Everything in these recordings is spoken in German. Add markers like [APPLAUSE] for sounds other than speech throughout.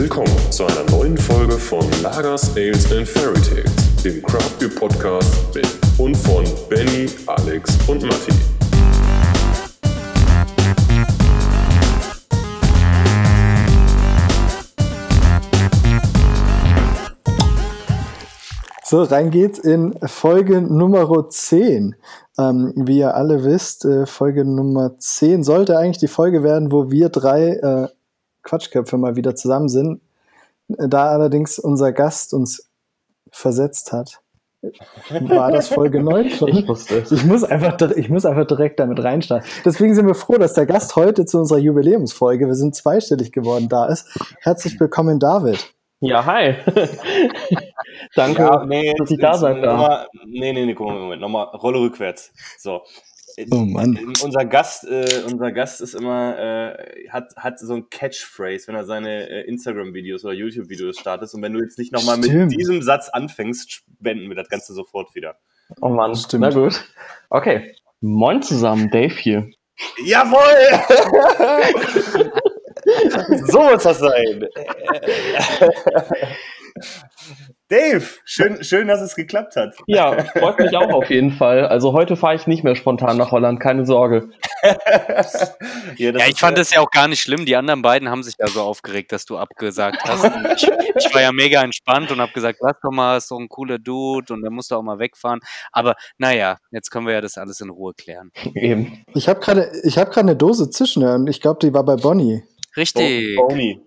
Willkommen zu einer neuen Folge von Lagers, Ales and Fairy Tales, dem Craft Beer Podcast mit und von Benny, Alex und Matti. So, rein geht's in Folge Nummer 10. Ähm, wie ihr alle wisst, äh, Folge Nummer 10 sollte eigentlich die Folge werden, wo wir drei äh, Quatschköpfe mal wieder zusammen sind. Da allerdings unser Gast uns versetzt hat, war das Folge [LAUGHS] 9 schon. Ich wusste es. Ich muss, einfach, ich muss einfach direkt damit reinstarten. Deswegen sind wir froh, dass der Gast heute zu unserer Jubiläumsfolge, wir sind zweistellig geworden, da ist. Herzlich willkommen, David. Ja, hi. [LAUGHS] Danke, Ja, nee, dass ich da sein darf. nee, nee, nee, guck mal, Moment, nochmal, Rolle rückwärts. So. Oh Mann. Unser Gast, äh, unser Gast ist immer, äh, hat, hat so ein Catchphrase, wenn er seine äh, Instagram-Videos oder YouTube-Videos startet. Und wenn du jetzt nicht nochmal mit diesem Satz anfängst, wenden wir das Ganze sofort wieder. Oh Mann, Stimmt. na gut. Okay, moin zusammen, Dave hier. Jawohl! [LAUGHS] so muss das sein. [LAUGHS] Dave, schön, schön, dass es geklappt hat. Ja, freut mich auch auf jeden Fall. Also heute fahre ich nicht mehr spontan nach Holland, keine Sorge. [LAUGHS] das Ja, ich fand äh, es ja auch gar nicht schlimm. Die anderen beiden haben sich ja so aufgeregt, dass du abgesagt hast. Ich, ich war ja mega entspannt und habe gesagt, lass doch mal, ist doch ein cooler Dude und der muss doch auch mal wegfahren. Aber naja, jetzt können wir ja das alles in Ruhe klären. Eben. Ich habe gerade ich hab eine Dose zischen hören. Ich glaube, die war bei Bonnie. Richtig. Bony.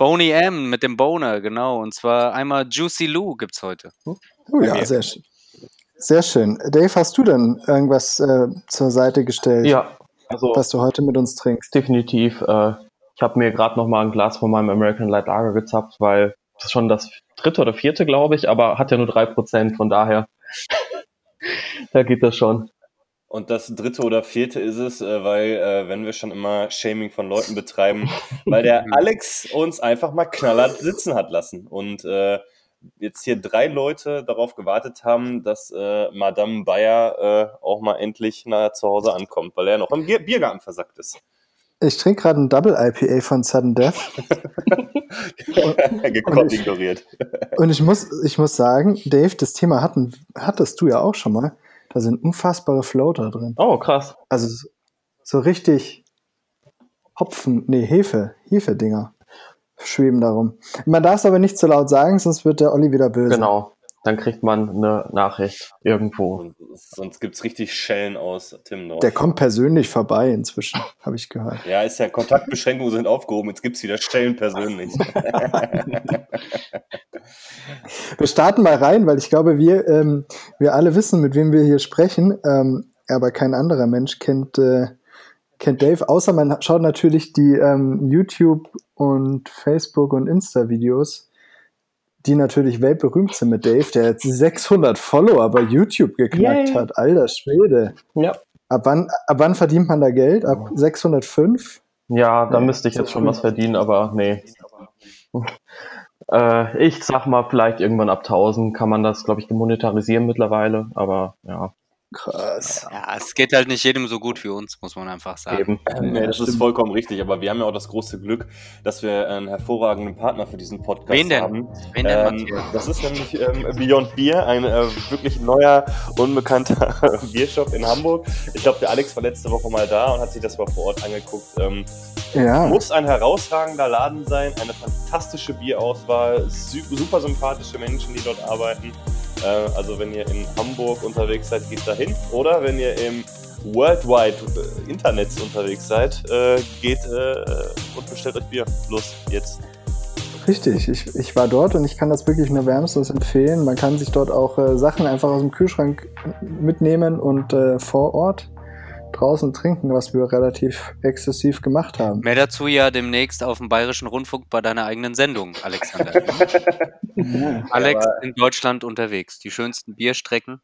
Boney M mit dem Boner, genau. Und zwar einmal Juicy Lou gibt's heute. Oh ja, mir. sehr schön. Sehr schön. Dave, hast du denn irgendwas äh, zur Seite gestellt, Ja, also was du heute mit uns trinkst? definitiv. Äh, ich habe mir gerade noch mal ein Glas von meinem American Light Lager gezapft, weil das ist schon das dritte oder vierte, glaube ich, aber hat ja nur drei Prozent, von daher [LAUGHS] da geht das schon. Und das dritte oder vierte ist es, äh, weil, äh, wenn wir schon immer Shaming von Leuten betreiben, weil der [LAUGHS] Alex uns einfach mal knallhart sitzen hat lassen. Und äh, jetzt hier drei Leute darauf gewartet haben, dass äh, Madame Bayer äh, auch mal endlich nach zu Hause ankommt, weil er noch im Bier Biergarten versackt ist. Ich trinke gerade ein Double IPA von Sudden Death [LAUGHS] Gekonnt ignoriert. und ich muss, ich muss sagen, Dave, das Thema hatten, hattest du ja auch schon mal. Da sind unfassbare Floater drin. Oh, krass. Also so- richtig Hopfen, nee, Hefe, Hefe-Dinger schweben darum. Man darf es aber nicht zu laut sagen, sonst wird der Olli wieder böse. Genau. Dann kriegt man eine Nachricht irgendwo. Und sonst gibt's richtig Schellen aus Timmendorf. Der kommt persönlich vorbei inzwischen, habe ich gehört. Ja, ist ja Kontaktbeschränkungen sind aufgehoben. Jetzt gibt's wieder Stellen persönlich. [LAUGHS] [LAUGHS] Wir starten mal rein, weil ich glaube, wir, ähm, wir alle wissen, mit wem wir hier sprechen, ähm, aber kein anderer Mensch kennt, äh, kennt Dave, außer man schaut natürlich die ähm, YouTube und Facebook und Insta-Videos, die natürlich weltberühmt sind mit Dave, der jetzt 600 Follower bei YouTube geknackt Yay. hat. Alter Schwede. Ja. Ab wann, ab wann verdient man da Geld? Ab 605? Ja, da Nee, müsste ich jetzt schon was verdienen, aber nee. [LAUGHS] äh, ich sag mal, vielleicht irgendwann ab 1000 kann man das, glaube ich, monetarisieren mittlerweile, aber ja, Krass. Ja, es geht halt nicht jedem so gut wie uns, muss man einfach sagen. eben. Nee, das stimmt. ist vollkommen richtig, aber wir haben ja auch das große Glück, dass wir einen hervorragenden Partner für diesen Podcast Wen denn? haben. Wen denn, Ähm, Matthias? das ist nämlich ähm, Beyond Beer, ein äh, wirklich neuer, unbekannter [LAUGHS] Biershop in Hamburg. Ich glaube, der Alex war letzte Woche mal da und hat sich das mal vor Ort angeguckt. Ähm, Ja. Muss ein herausragender Laden sein, eine fantastische Bierauswahl, su super sympathische Menschen, die dort arbeiten. Äh, also wenn ihr in Hamburg unterwegs seid, geht da hin. Oder wenn ihr im Worldwide äh, Internet unterwegs seid, äh, geht und bestellt euch Bier. Los, jetzt. Richtig, ich, ich war dort und ich kann das wirklich nur wärmstens empfehlen. Man kann sich dort auch äh, Sachen einfach aus dem Kühlschrank mitnehmen und äh, vor Ort draußen trinken, was wir relativ exzessiv gemacht haben. Mehr dazu ja demnächst auf dem Bayerischen Rundfunk bei deiner eigenen Sendung, Alexander. [LAUGHS] Ja, Alex in Deutschland unterwegs. Die schönsten Bierstrecken.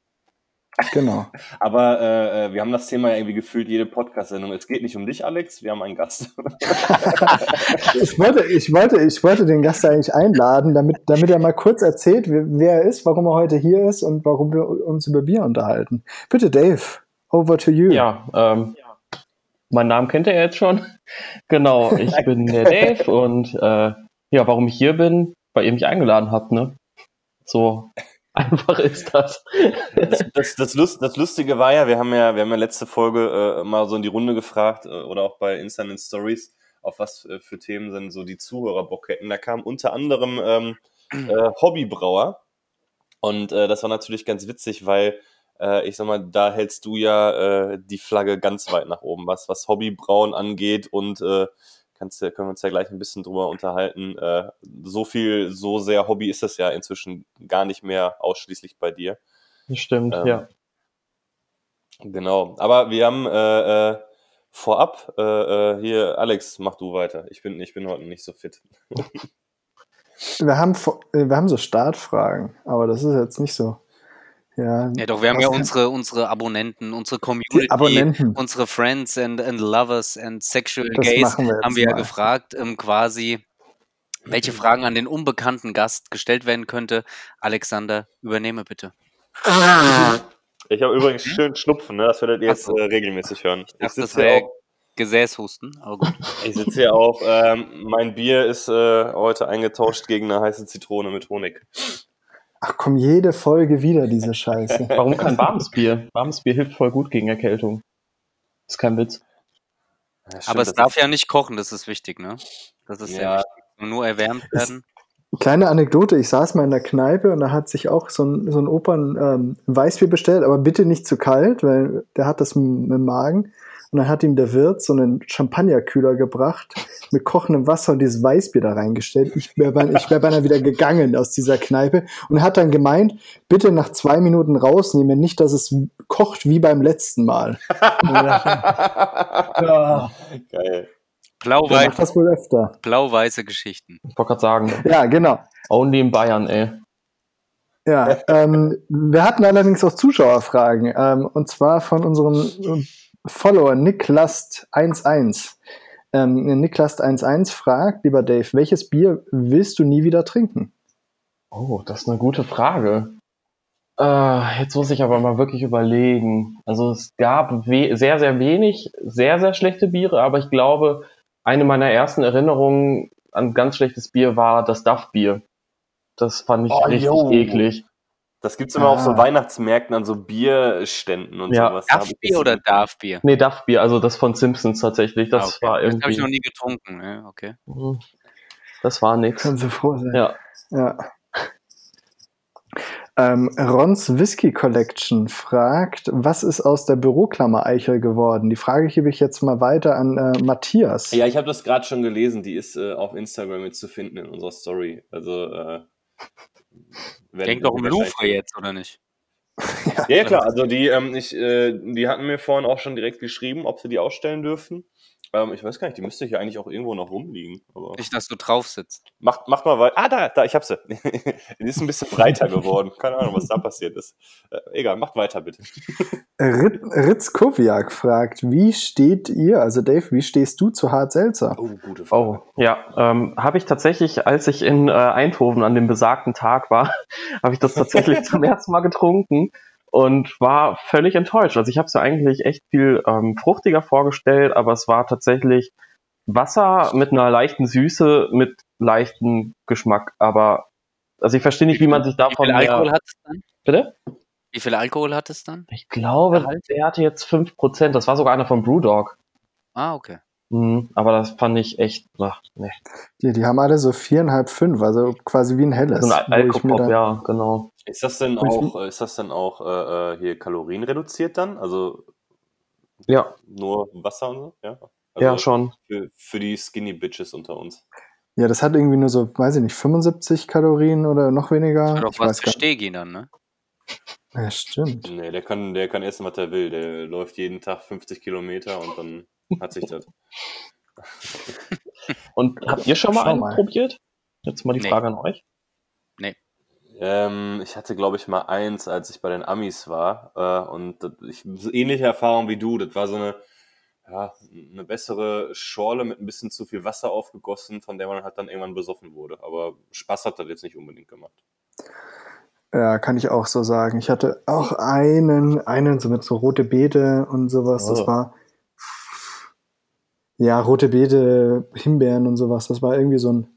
genau. Aber äh, äh, wir haben das Thema ja irgendwie gefühlt jede Podcast-Sendung. Es geht nicht um dich, Alex, wir haben einen Gast. [LAUGHS] Ich wollte, ich, wollte, ich wollte den Gast eigentlich einladen, damit, damit er mal kurz erzählt, wer wer er ist, warum er heute hier ist und warum wir uns über Bier unterhalten. Bitte, Dave, over to you. Ja, ähm, meinen Namen kennt ihr jetzt schon. [LAUGHS] Genau, ich bin der Dave und äh, ja, warum ich hier bin, weil ihr mich eingeladen habt, ne? So [LAUGHS] einfach ist das. Das, das, das, Lust, das Lustige war ja, wir haben ja, wir haben ja letzte Folge äh, mal so in die Runde gefragt äh, oder auch bei Instant Stories, auf was äh, für Themen sind so die Zuhörer Bock hätten. Da kam unter anderem ähm, äh, Hobbybrauer und äh, das war natürlich ganz witzig, weil äh, ich sag mal, da hältst du ja äh, die Flagge ganz weit nach oben, was, was Hobbybrauen angeht und äh, kannst, können wir uns ja gleich ein bisschen drüber unterhalten. Äh, so viel, so sehr Hobby ist es ja inzwischen gar nicht mehr ausschließlich bei dir. Das stimmt, Ähm, ja. Genau. Aber wir haben äh, äh, vorab äh, äh, hier, Alex, mach du weiter. Ich bin, ich bin heute nicht so fit. [LAUGHS] Wir haben, äh, wir haben so Startfragen, aber das ist jetzt nicht so. Ja, Ja, doch, wir haben ja unsere, unsere Abonnenten, unsere Community, Abonnenten. unsere Friends and, and Lovers and Sexual Das Gays machen wir jetzt haben wir ja mal. gefragt, ähm, quasi, welche Fragen an den unbekannten Gast gestellt werden könnte. Alexander, übernehme bitte. Ich habe übrigens schön Schnupfen, ne? das werdet ihr jetzt äh, regelmäßig hören. Ich Ach, das sitze hier, wäre auf- Gesäßhusten, aber gut. ich sitz hier auf, ähm, mein Bier ist äh, heute eingetauscht gegen eine heiße Zitrone mit Honig. Ach komm, jede Folge wieder diese Scheiße. [LAUGHS] Warum kein warmes Bier? Warmes Bier hilft voll gut gegen Erkältung. Ist kein Witz. Ja, stimmt, Aber es darf ist- ja nicht kochen, das ist wichtig, ne? Das ist sehr Ja. wichtig. Nur erwärmt Ist- werden. Kleine Anekdote, ich saß mal in der Kneipe und da hat sich auch so ein, so ein Opern ähm, Weißbier bestellt, aber bitte nicht zu kalt, weil der hat das im, im Magen. Und dann hat ihm der Wirt so einen Champagnerkühler gebracht mit kochendem Wasser und dieses Weißbier da reingestellt. Ich wäre beinahe, ich wär beinahe wieder gegangen aus dieser Kneipe und er hat dann gemeint, bitte nach zwei Minuten rausnehmen, nicht, dass es kocht wie beim letzten Mal. [LAUGHS] Ja, Geil. der Blau-weiß, macht das wohl öfter. blau-weiße Geschichten. Ich wollte gerade sagen, Ja, genau. only in Bayern, ey. Ja, ähm, wir hatten allerdings auch Zuschauerfragen, ähm, und zwar von unserem Follower Niklast11. Ähm, Niklast11 fragt, lieber Dave, welches Bier willst du nie wieder trinken? Oh, das ist eine gute Frage. Äh, jetzt muss ich aber mal wirklich überlegen. Also es gab sehr, sehr wenig, sehr, sehr schlechte Biere, aber ich glaube, eine meiner ersten Erinnerungen an ganz schlechtes Bier war das Duff-Bier. Das fand ich Oh, richtig yo. eklig. Das gibt's immer auf so Ah. Weihnachtsmärkten an so Bierständen und Ja. sowas. Das- oder Darf-Bier? Nee, Duff-Bier, also das von Simpsons tatsächlich. Das Ah, okay. war Das habe ich irgendwie. noch nie getrunken. Ja, okay. Mhm. Das war nix. Können Sie froh sein. Ja. Ja. Ähm, Rons Whisky Collection fragt, was ist aus der Büroklammer Eichel geworden? Die Frage gebe ich jetzt mal weiter an äh, Matthias. Ja, ich habe das gerade schon gelesen. Die ist äh, auf Instagram mit zu finden in unserer Story. Also äh, Denk doch um Louvre jetzt, oder nicht? Ja, [LAUGHS] ja, klar. Also die, ähm, ich, äh, die hatten mir vorhin auch schon direkt geschrieben, ob sie die ausstellen dürfen. Ähm, ich weiß gar nicht, die müsste hier eigentlich auch irgendwo noch rumliegen. Aber Nicht, dass du drauf sitzt. macht, macht mal weiter. Ah, da, da, ich hab sie. [LAUGHS] die ist ein bisschen breiter geworden. Keine Ahnung, was da passiert ist. Äh, egal, macht weiter bitte. [LAUGHS] Rit Ritz Kowiak fragt, wie steht ihr, also Dave, wie stehst du zu Hart Seltzer? Oh, gute Oh, ja, ähm, habe ich tatsächlich, als ich in äh, Eindhoven an dem besagten Tag war, [LAUGHS] habe ich das tatsächlich zum ersten Mal getrunken und war völlig enttäuscht. Also ich habe es ja eigentlich echt viel ähm, fruchtiger vorgestellt, aber es war tatsächlich Wasser mit einer leichten Süße, mit leichtem Geschmack. Aber also ich verstehe nicht, wie man sich Wie davon viel Alkohol hat es dann? bitte? Wie viel Alkohol hat es dann? Ich glaube, Gehalt? der hatte jetzt 5%. Das war sogar einer von Brewdog. Ah, okay. Mhm, aber das fand ich echt, ach, nee. Die, die haben alle so viereinhalb, fünf, also quasi wie ein helles. So ein Alkopop, dann- ja, genau. Ist das denn auch, ist das denn auch äh, äh, hier kalorienreduziert dann? Also Ja, nur Wasser und so? Ja, ja, also schon. Für, für die Skinny Bitches unter uns. Ja, das hat irgendwie nur so, weiß ich nicht, 75 Kalorien oder noch weniger. Das ich was weiß für. Stegi dann, ne? Ja, stimmt. Nee, der kann, der kann essen, was er will. Der läuft jeden Tag 50 Kilometer und dann hat sich das. Und habt ihr schon mal einen mal. probiert? Jetzt mal die Nee. Frage an euch. Ähm, ich hatte, glaube ich, mal eins, als ich bei den Amis war. Äh, und das, ich, so ähnliche Erfahrung wie du. Das war so eine, ja, eine bessere Schorle mit ein bisschen zu viel Wasser aufgegossen, von der man halt dann irgendwann besoffen wurde. Aber Spaß hat das jetzt nicht unbedingt gemacht. Ja, kann ich auch so sagen. Ich hatte auch einen, einen so mit so rote Beete und sowas. Das Oh. war ja rote Beete, Himbeeren und sowas. Das war irgendwie so ein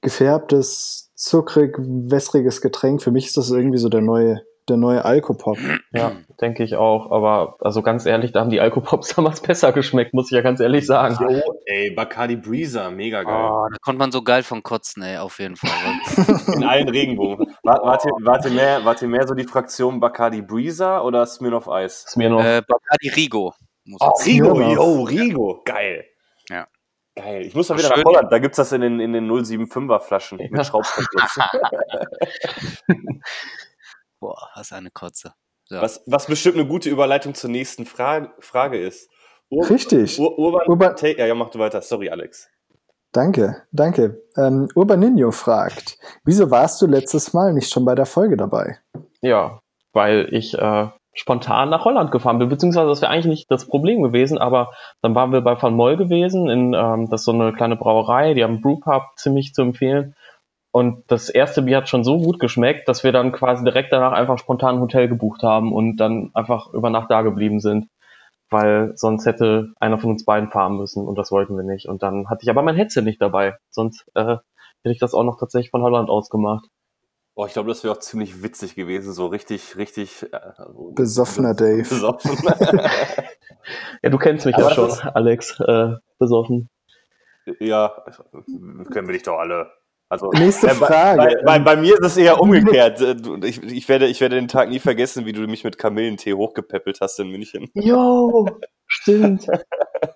gefärbtes, zuckrig, wässriges Getränk. Für mich ist das irgendwie so der neue, der neue Alkopop. Ja, denke ich auch. Aber also ganz ehrlich, da haben die Alkopops [LAUGHS] damals besser geschmeckt, muss ich ja ganz ehrlich sagen. Jo, ey, Bacardi Breezer, mega geil. Oh, da konnte man so geil von kotzen, ey, auf jeden Fall. [LAUGHS] In allen Regenbogen. Wart, wart, ihr, wart, ihr mehr, wart ihr mehr so die Fraktion Bacardi Breezer oder Smirnoff mir noch. äh, Bacardi Rigo. Muss Oh, Rigo, Smirnoff. yo, Rigo, geil. Ja. Geil. Ich muss mal wieder Schön. nach Holland, da gibt's das in den, in den 075er Flaschen Ja. mit Schraubverschluss. [LAUGHS] Boah, was eine Kotze. So. was, was bestimmt eine gute Überleitung zur nächsten Frage, Frage ist. Ur Richtig. Ur Urban, Urban- ja, ja, mach du weiter. Sorry, Alex. Danke, danke. Ähm, Urbaninho fragt, wieso warst du letztes Mal nicht schon bei der Folge dabei? Ja, weil ich äh, spontan nach Holland gefahren bin, beziehungsweise das wäre eigentlich nicht das Problem gewesen, aber dann waren wir bei Van Moll gewesen, in, ähm, das ist so eine kleine Brauerei, die haben Brewpub ziemlich zu empfehlen. Und das erste Bier hat schon so gut geschmeckt, dass wir dann quasi direkt danach einfach spontan ein Hotel gebucht haben und dann einfach über Nacht da geblieben sind. Weil sonst hätte einer von uns beiden fahren müssen und das wollten wir nicht. Und dann hatte ich aber mein Headset nicht dabei. Sonst äh, hätte ich das auch noch tatsächlich von Holland aus gemacht. Boah, ich glaube, das wäre auch ziemlich witzig gewesen, so richtig, richtig äh, Besoffener Dave. Besoffen. [LAUGHS] Ja, du kennst mich Aber ja schon, ist- Alex, äh, besoffen. ja, können wir dich doch alle. Also, Nächste äh, bei- Frage. Bei, bei, bei mir ist es eher [LAUGHS] umgekehrt. Äh, Ich, ich, werde, ich werde den Tag nie vergessen, wie du mich mit Kamillentee hochgepäppelt hast in München. Jo, stimmt.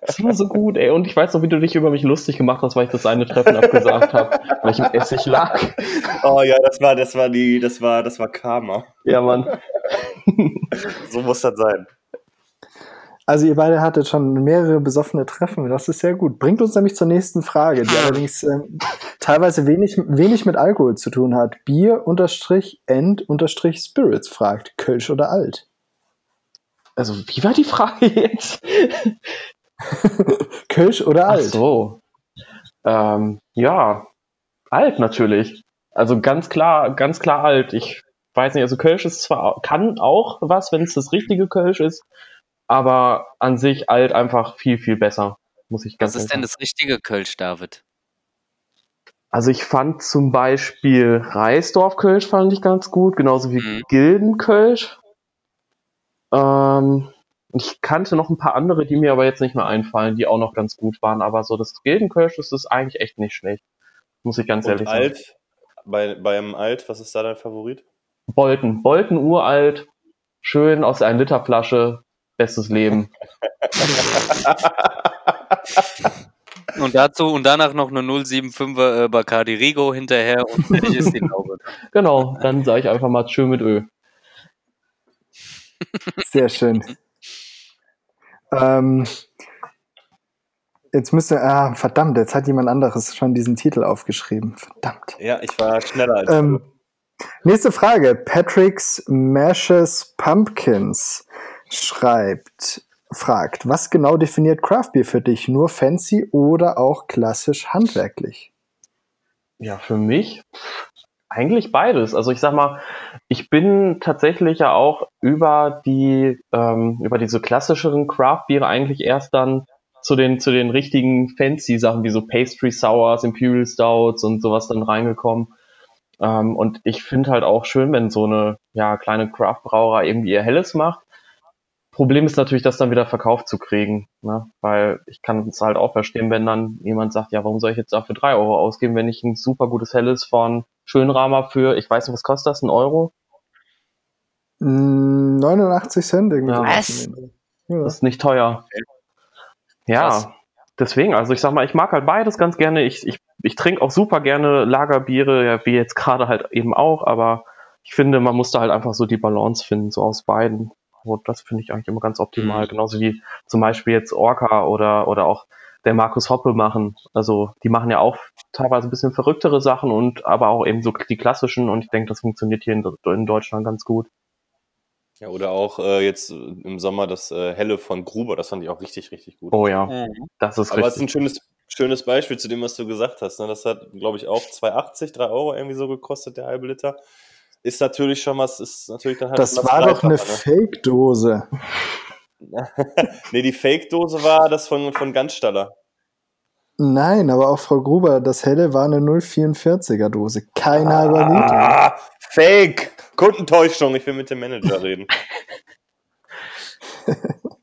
Das war so gut, ey. Und ich weiß noch, wie du dich über mich lustig gemacht hast, weil ich das eine Treffen abgesagt habe, weil ich im Essig lag. Oh ja, das war, das war die, das war, das war Karma. Ja, Mann. So muss das sein. Also ihr beide hattet schon mehrere besoffene Treffen, das ist sehr gut. Bringt uns nämlich zur nächsten Frage, die allerdings ähm, teilweise wenig, wenig mit Alkohol zu tun hat. Bier unterstrich End unterstrich Spirits fragt, Kölsch oder Alt? Also, wie war die Frage [LAUGHS] jetzt? [LAUGHS] Kölsch oder Ach Alt? so. Ähm, ja, alt natürlich. Also ganz klar, ganz klar alt. Ich weiß nicht, also Kölsch ist zwar, kann auch was, wenn es das richtige Kölsch ist, aber an sich alt einfach viel, viel besser. Muss ich ganz Was ist denn das richtige Kölsch, David? Also ich fand zum Beispiel Reisdorf-Kölsch fand ich ganz gut, genauso wie Mhm. Gilden-Kölsch. Ähm, und ich kannte noch ein paar andere, die mir aber jetzt nicht mehr einfallen, die auch noch ganz gut waren. Aber so das Gilden-Kölsch das ist eigentlich echt nicht schlecht. Muss ich ganz Und ehrlich sagen. alt, bei, beim Alt, was ist da dein Favorit? Bolten. Bolten uralt, schön aus einer Liter Flasche, bestes Leben. [LAUGHS] Und dazu und danach noch eine 075er äh, Bacardi Rigo hinterher und fertig ist die Laube. genau, dann sage ich einfach mal schön mit Öl. Sehr schön. ähm, jetzt müsste, ah, verdammt, jetzt hat jemand anderes schon diesen Titel aufgeschrieben. Verdammt. Ja, ich war schneller als Ähm, nächste Frage. Patrick's Mashes Pumpkins schreibt, fragt, was genau definiert Craft Beer für dich? Nur fancy oder auch klassisch handwerklich? Ja, für mich eigentlich beides. Also ich sag mal, ich bin tatsächlich ja auch über die ähm, über diese klassischeren Craft Biere eigentlich erst dann zu den zu den richtigen fancy Sachen wie so Pastry Sours, Imperial Stouts und sowas dann reingekommen. Ähm, und ich finde halt auch schön, wenn so eine ja kleine Craft Brauerei irgendwie ihr Helles macht. Problem ist natürlich, das dann wieder verkauft zu kriegen, ne? weil ich kann es halt auch verstehen, wenn dann jemand sagt, ja, warum soll ich jetzt dafür drei Euro ausgeben, wenn ich ein super gutes Helles von Schönramer für, ich weiß nicht, was kostet das, ein Euro? Mm, 89 Cent irgendwie. Ja. Was? Ja. Das ist nicht teuer. Ja, Krass. deswegen, also ich sag mal, ich mag halt beides ganz gerne. Ich, ich, ich trinke auch super gerne Lagerbiere, ja, wie jetzt gerade halt eben auch, aber ich finde, man muss da halt einfach so die Balance finden, so aus beiden. Und das finde ich eigentlich immer ganz optimal. Mhm. Genauso wie zum Beispiel jetzt Orca oder, oder auch der Markus Hoppe machen. Also die machen ja auch teilweise ein bisschen verrücktere Sachen und aber auch eben so die klassischen und ich denke, das funktioniert hier in, in Deutschland ganz gut. Ja, oder auch äh, jetzt äh, im Sommer das äh, Helle von Gruber, das fand ich auch richtig, richtig gut. Oh ja, Mhm. das ist Aber es ist ein richtig. schönes, schönes Beispiel zu dem, was du gesagt hast. Ne? Das hat, glaube ich, auch 2,80, 3 Euro irgendwie so gekostet, der halbe Liter. Ist natürlich schon was, ist natürlich dann halt Das war doch eine Dreifache, Fake-Dose. Ne? [LAUGHS] Nee, die Fake-Dose war das von, von Ganzstaller. Nein, aber auch Frau Gruber, das helle war eine 044er Dose. Kein halber Liter. Ah, Fake! Kundentäuschung, ich will mit dem Manager reden. [LAUGHS]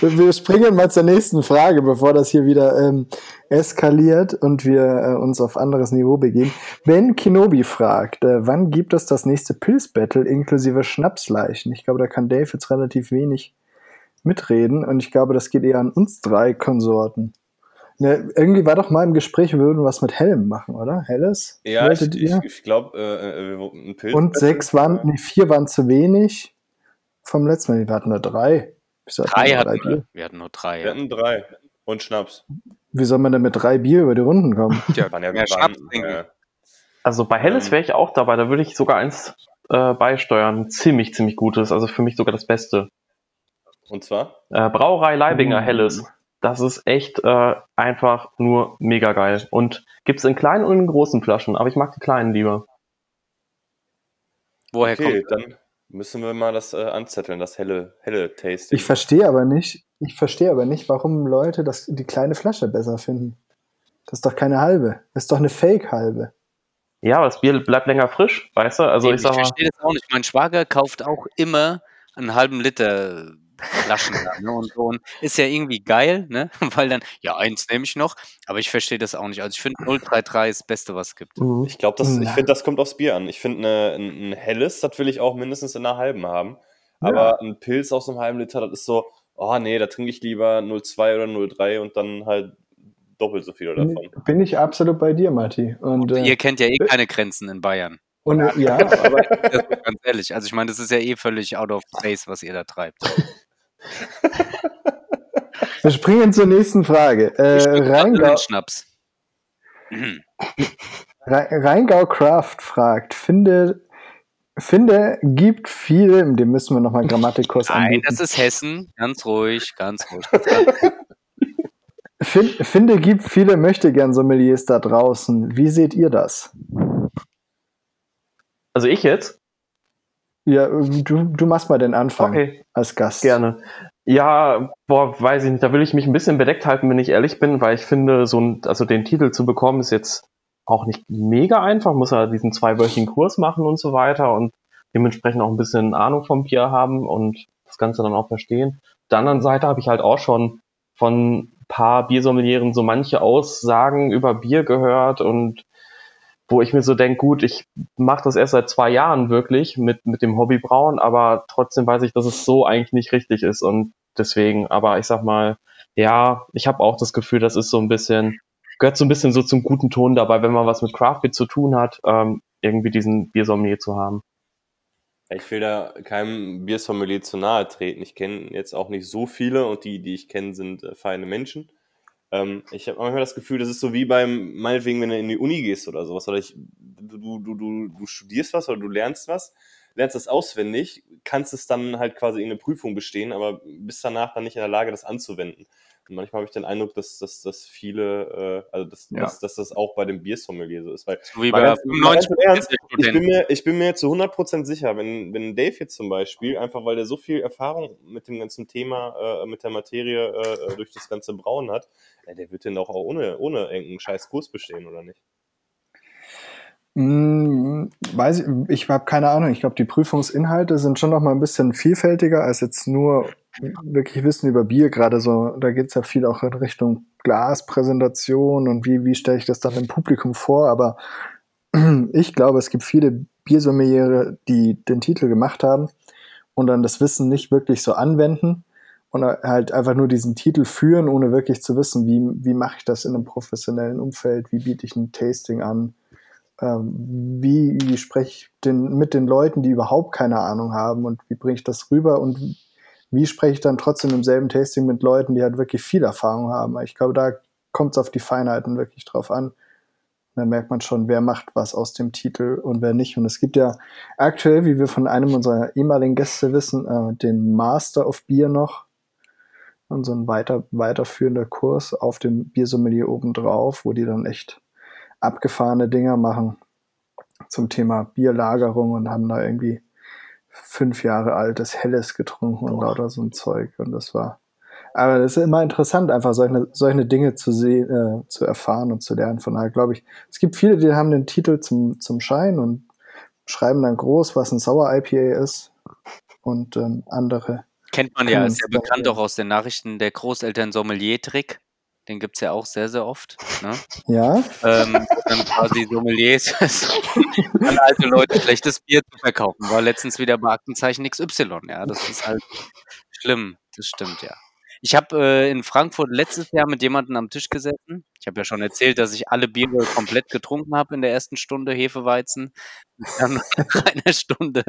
Wir springen mal zur nächsten Frage, bevor das hier wieder ähm, eskaliert und wir äh, uns auf anderes Niveau begeben. Ben Kenobi fragt, äh, wann gibt es das nächste Pilzbattle inklusive Schnapsleichen? Ich glaube, da kann Dave jetzt relativ wenig mitreden und ich glaube, das geht eher an uns drei Konsorten. Ne, irgendwie war doch mal im Gespräch, wir würden was mit Helm machen, oder? Helles? Ja, ich, ich, ich glaube, äh, äh, ein Pilz. Und sechs waren, nee, vier waren zu wenig vom letzten Mal. Wir hatten nur drei. Wieso hatten Drei wir hatten Bier? wir. Wir hatten nur drei. Wir Ja. hatten drei. Und Schnaps. Wie soll man denn mit drei Bier über die Runden kommen? [LAUGHS] Tja, Waren ja, mehr Schnaps trinken. äh, Also bei Helles Ähm. wäre ich auch dabei, da würde ich sogar eins äh, beisteuern. Ziemlich, ziemlich gutes, also für mich sogar das Beste. Und zwar? Äh, Brauerei Leibinger Mm. Helles. Das ist echt äh, einfach nur mega geil. Und gibt's in kleinen und in großen Flaschen, aber ich mag die kleinen lieber. Woher Okay, kommt dann müssen wir mal das äh, anzetteln, das helle, helle Tasting. Ich verstehe aber nicht, ich verstehe aber nicht, warum Leute das, die kleine Flasche besser finden. Das ist doch keine halbe. Das ist doch eine Fake-halbe. Ja, aber das Bier bleibt länger frisch, weißt du? Also Eben, ich mal, verstehe das auch nicht. Mein Schwager kauft auch immer einen halben Liter Flaschen da, ne? Und so. Und ist ja irgendwie geil, ne? [LAUGHS] Weil dann, ja, eins nehme ich noch, aber ich verstehe das auch nicht. Also ich finde 033 ist das Beste, was es gibt. mhm. Ich glaube, das, ich finde, das kommt aufs Bier an. Ich finde, ne, ein, ein helles, das will ich auch mindestens in einer halben haben. Ja. Aber ein Pilz aus einem halben Liter, das ist so, oh nee, da trinke ich lieber 0,2 oder 0,3 und dann halt doppelt so viel davon. Bin ich absolut bei dir, Matti. Und, äh, Ihr kennt ja eh keine Grenzen in Bayern. und [LAUGHS] ja, Aber ist [LAUGHS] ganz ehrlich, also ich meine, das ist ja eh völlig out of place, was ihr da treibt. Wir springen zur nächsten Frage. Äh, Rheingau, Schnaps. Rhe- Rheingau Craft fragt, finde, finde, gibt viele, dem müssen wir nochmal Grammatikkurs Nein, anbieten. das ist Hessen. Ganz ruhig, ganz ruhig. Fin, finde, gibt viele Möchtegern-Sommeliers da draußen. Wie seht ihr das? also ich jetzt? Ja, du, du machst mal den Anfang Okay. als Gast. Gerne. Ja, boah, weiß ich nicht. Da will ich mich ein bisschen bedeckt halten, wenn ich ehrlich bin, weil ich finde, so ein, also den Titel zu bekommen ist jetzt auch nicht mega einfach. Muss er diesen zweiwöchigen Kurs machen und so weiter und dementsprechend auch ein bisschen Ahnung vom Bier haben und das Ganze dann auch verstehen. Auf der anderen Seite habe ich halt auch schon von ein paar Biersommelieren so manche Aussagen über Bier gehört und wo ich mir so denke, gut, ich mache das erst seit zwei Jahren wirklich mit, mit dem Hobby Brauen, aber trotzdem weiß ich, dass es so eigentlich nicht richtig ist und deswegen, aber ich sag mal, ja, ich habe auch das Gefühl, das ist so ein bisschen, gehört so ein bisschen so zum guten Ton dabei, wenn man was mit Craft Beer zu tun hat, ähm, irgendwie diesen Biersommelier zu haben. Ich will da keinem Biersommelier zu nahe treten. Ich kenne jetzt auch nicht so viele und die, die ich kenne, sind äh, feine Menschen. Ähm, ich habe manchmal das Gefühl, das ist so wie beim, meinetwegen, wenn du in die Uni gehst oder sowas, oder ich, du, du, du, du, studierst was oder du lernst was, lernst das auswendig, kannst es dann halt quasi in eine Prüfung bestehen, aber bist danach dann nicht in der Lage, das anzuwenden. Und manchmal habe ich den Eindruck, dass, dass, dass viele, äh, also dass, Ja. dass, dass das auch bei dem Biersommelier so ist, weil So wie bei ganz- mal ganz 95 im Ernst, ich bin, mir, ich bin mir zu 100% sicher, wenn, wenn Dave jetzt zum Beispiel, einfach weil der so viel Erfahrung mit dem ganzen Thema, äh, mit der Materie äh, durch das ganze Brauen hat, äh, der wird den doch auch ohne, ohne irgendeinen scheiß Kurs bestehen, oder nicht? Hm, weiß ich, ich habe keine Ahnung. Ich glaube, die Prüfungsinhalte sind schon noch mal ein bisschen vielfältiger als jetzt nur wirklich Wissen über Bier. Gerade so, da geht's ja viel auch in Richtung Glaspräsentation und wie, wie stelle ich das dann dem Publikum vor. Aber [CLEARS THROAT] ich glaube, es gibt viele Biersommeliere, die den Titel gemacht haben und dann das Wissen nicht wirklich so anwenden und halt einfach nur diesen Titel führen, ohne wirklich zu wissen, wie, wie mache ich das in einem professionellen Umfeld, wie biete ich ein Tasting an, ähm, wie, wie spreche ich den, mit den Leuten, die überhaupt keine Ahnung haben und wie bringe ich das rüber und wie spreche ich dann trotzdem im selben Tasting mit Leuten, die halt wirklich viel Erfahrung haben. Ich glaube, da kommt es auf die Feinheiten wirklich drauf an. Da merkt man schon, wer macht was aus dem Titel und wer nicht. Und es gibt ja aktuell, wie wir von einem unserer ehemaligen Gäste wissen, äh, den Master of Beer noch. Und so ein weiter, weiterführender Kurs auf dem Biersommelier obendrauf, wo die dann echt abgefahrene Dinger machen zum Thema Bierlagerung und haben da irgendwie fünf Jahre altes Helles getrunken und lauter so ein Zeug. Und das war, Aber es ist immer interessant, einfach solche, solche Dinge zu sehen, äh, zu erfahren und zu lernen. Von daher glaube ich, es gibt viele, die haben den Titel zum, zum Schein und schreiben dann groß, was ein Sauer IPA ist. Und ähm, andere. Kennt man ja, ist ja bekannt auch aus den Nachrichten der Großeltern-Sommelier-Trick. Den gibt es ja auch sehr, sehr oft. Ne? [LAUGHS] Ja. Ähm, dann quasi Sommeliers [LAUGHS] an alte Leute schlechtes Bier zu verkaufen. War letztens wieder bei Aktenzeichen XY. Ja, das ist halt schlimm. Das stimmt, ja. Ich habe äh, in Frankfurt letztes Jahr mit jemandem am Tisch gesessen. Ich habe ja schon erzählt, dass ich alle Biere komplett getrunken habe in der ersten Stunde Hefeweizen. [LAUGHS] Und dann nach einer Stunde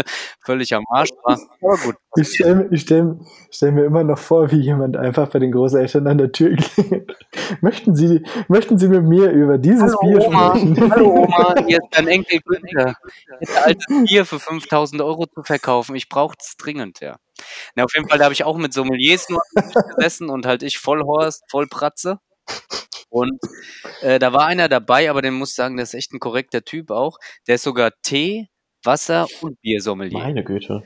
völlig am Arsch war. Aber gut. Ich stelle stell, stell mir immer noch vor, wie jemand einfach bei den Großeltern an der Tür klingelt. möchten, Sie, möchten Sie mit mir über dieses Hallo Bier Oma, sprechen? hallo Oma, hier ist dein Enkel Günther. Hätte altes Bier für 5000 Euro zu verkaufen. Ich brauche es dringend, ja. Na, auf jeden Fall, da habe ich auch mit Sommeliers nur gesessen und halt ich Vollhorst, Vollpratze. Und äh, da war einer dabei, aber den muss ich sagen, der ist echt ein korrekter Typ auch. Der ist sogar Tee, Wasser und Biersommelier. Meine Güte.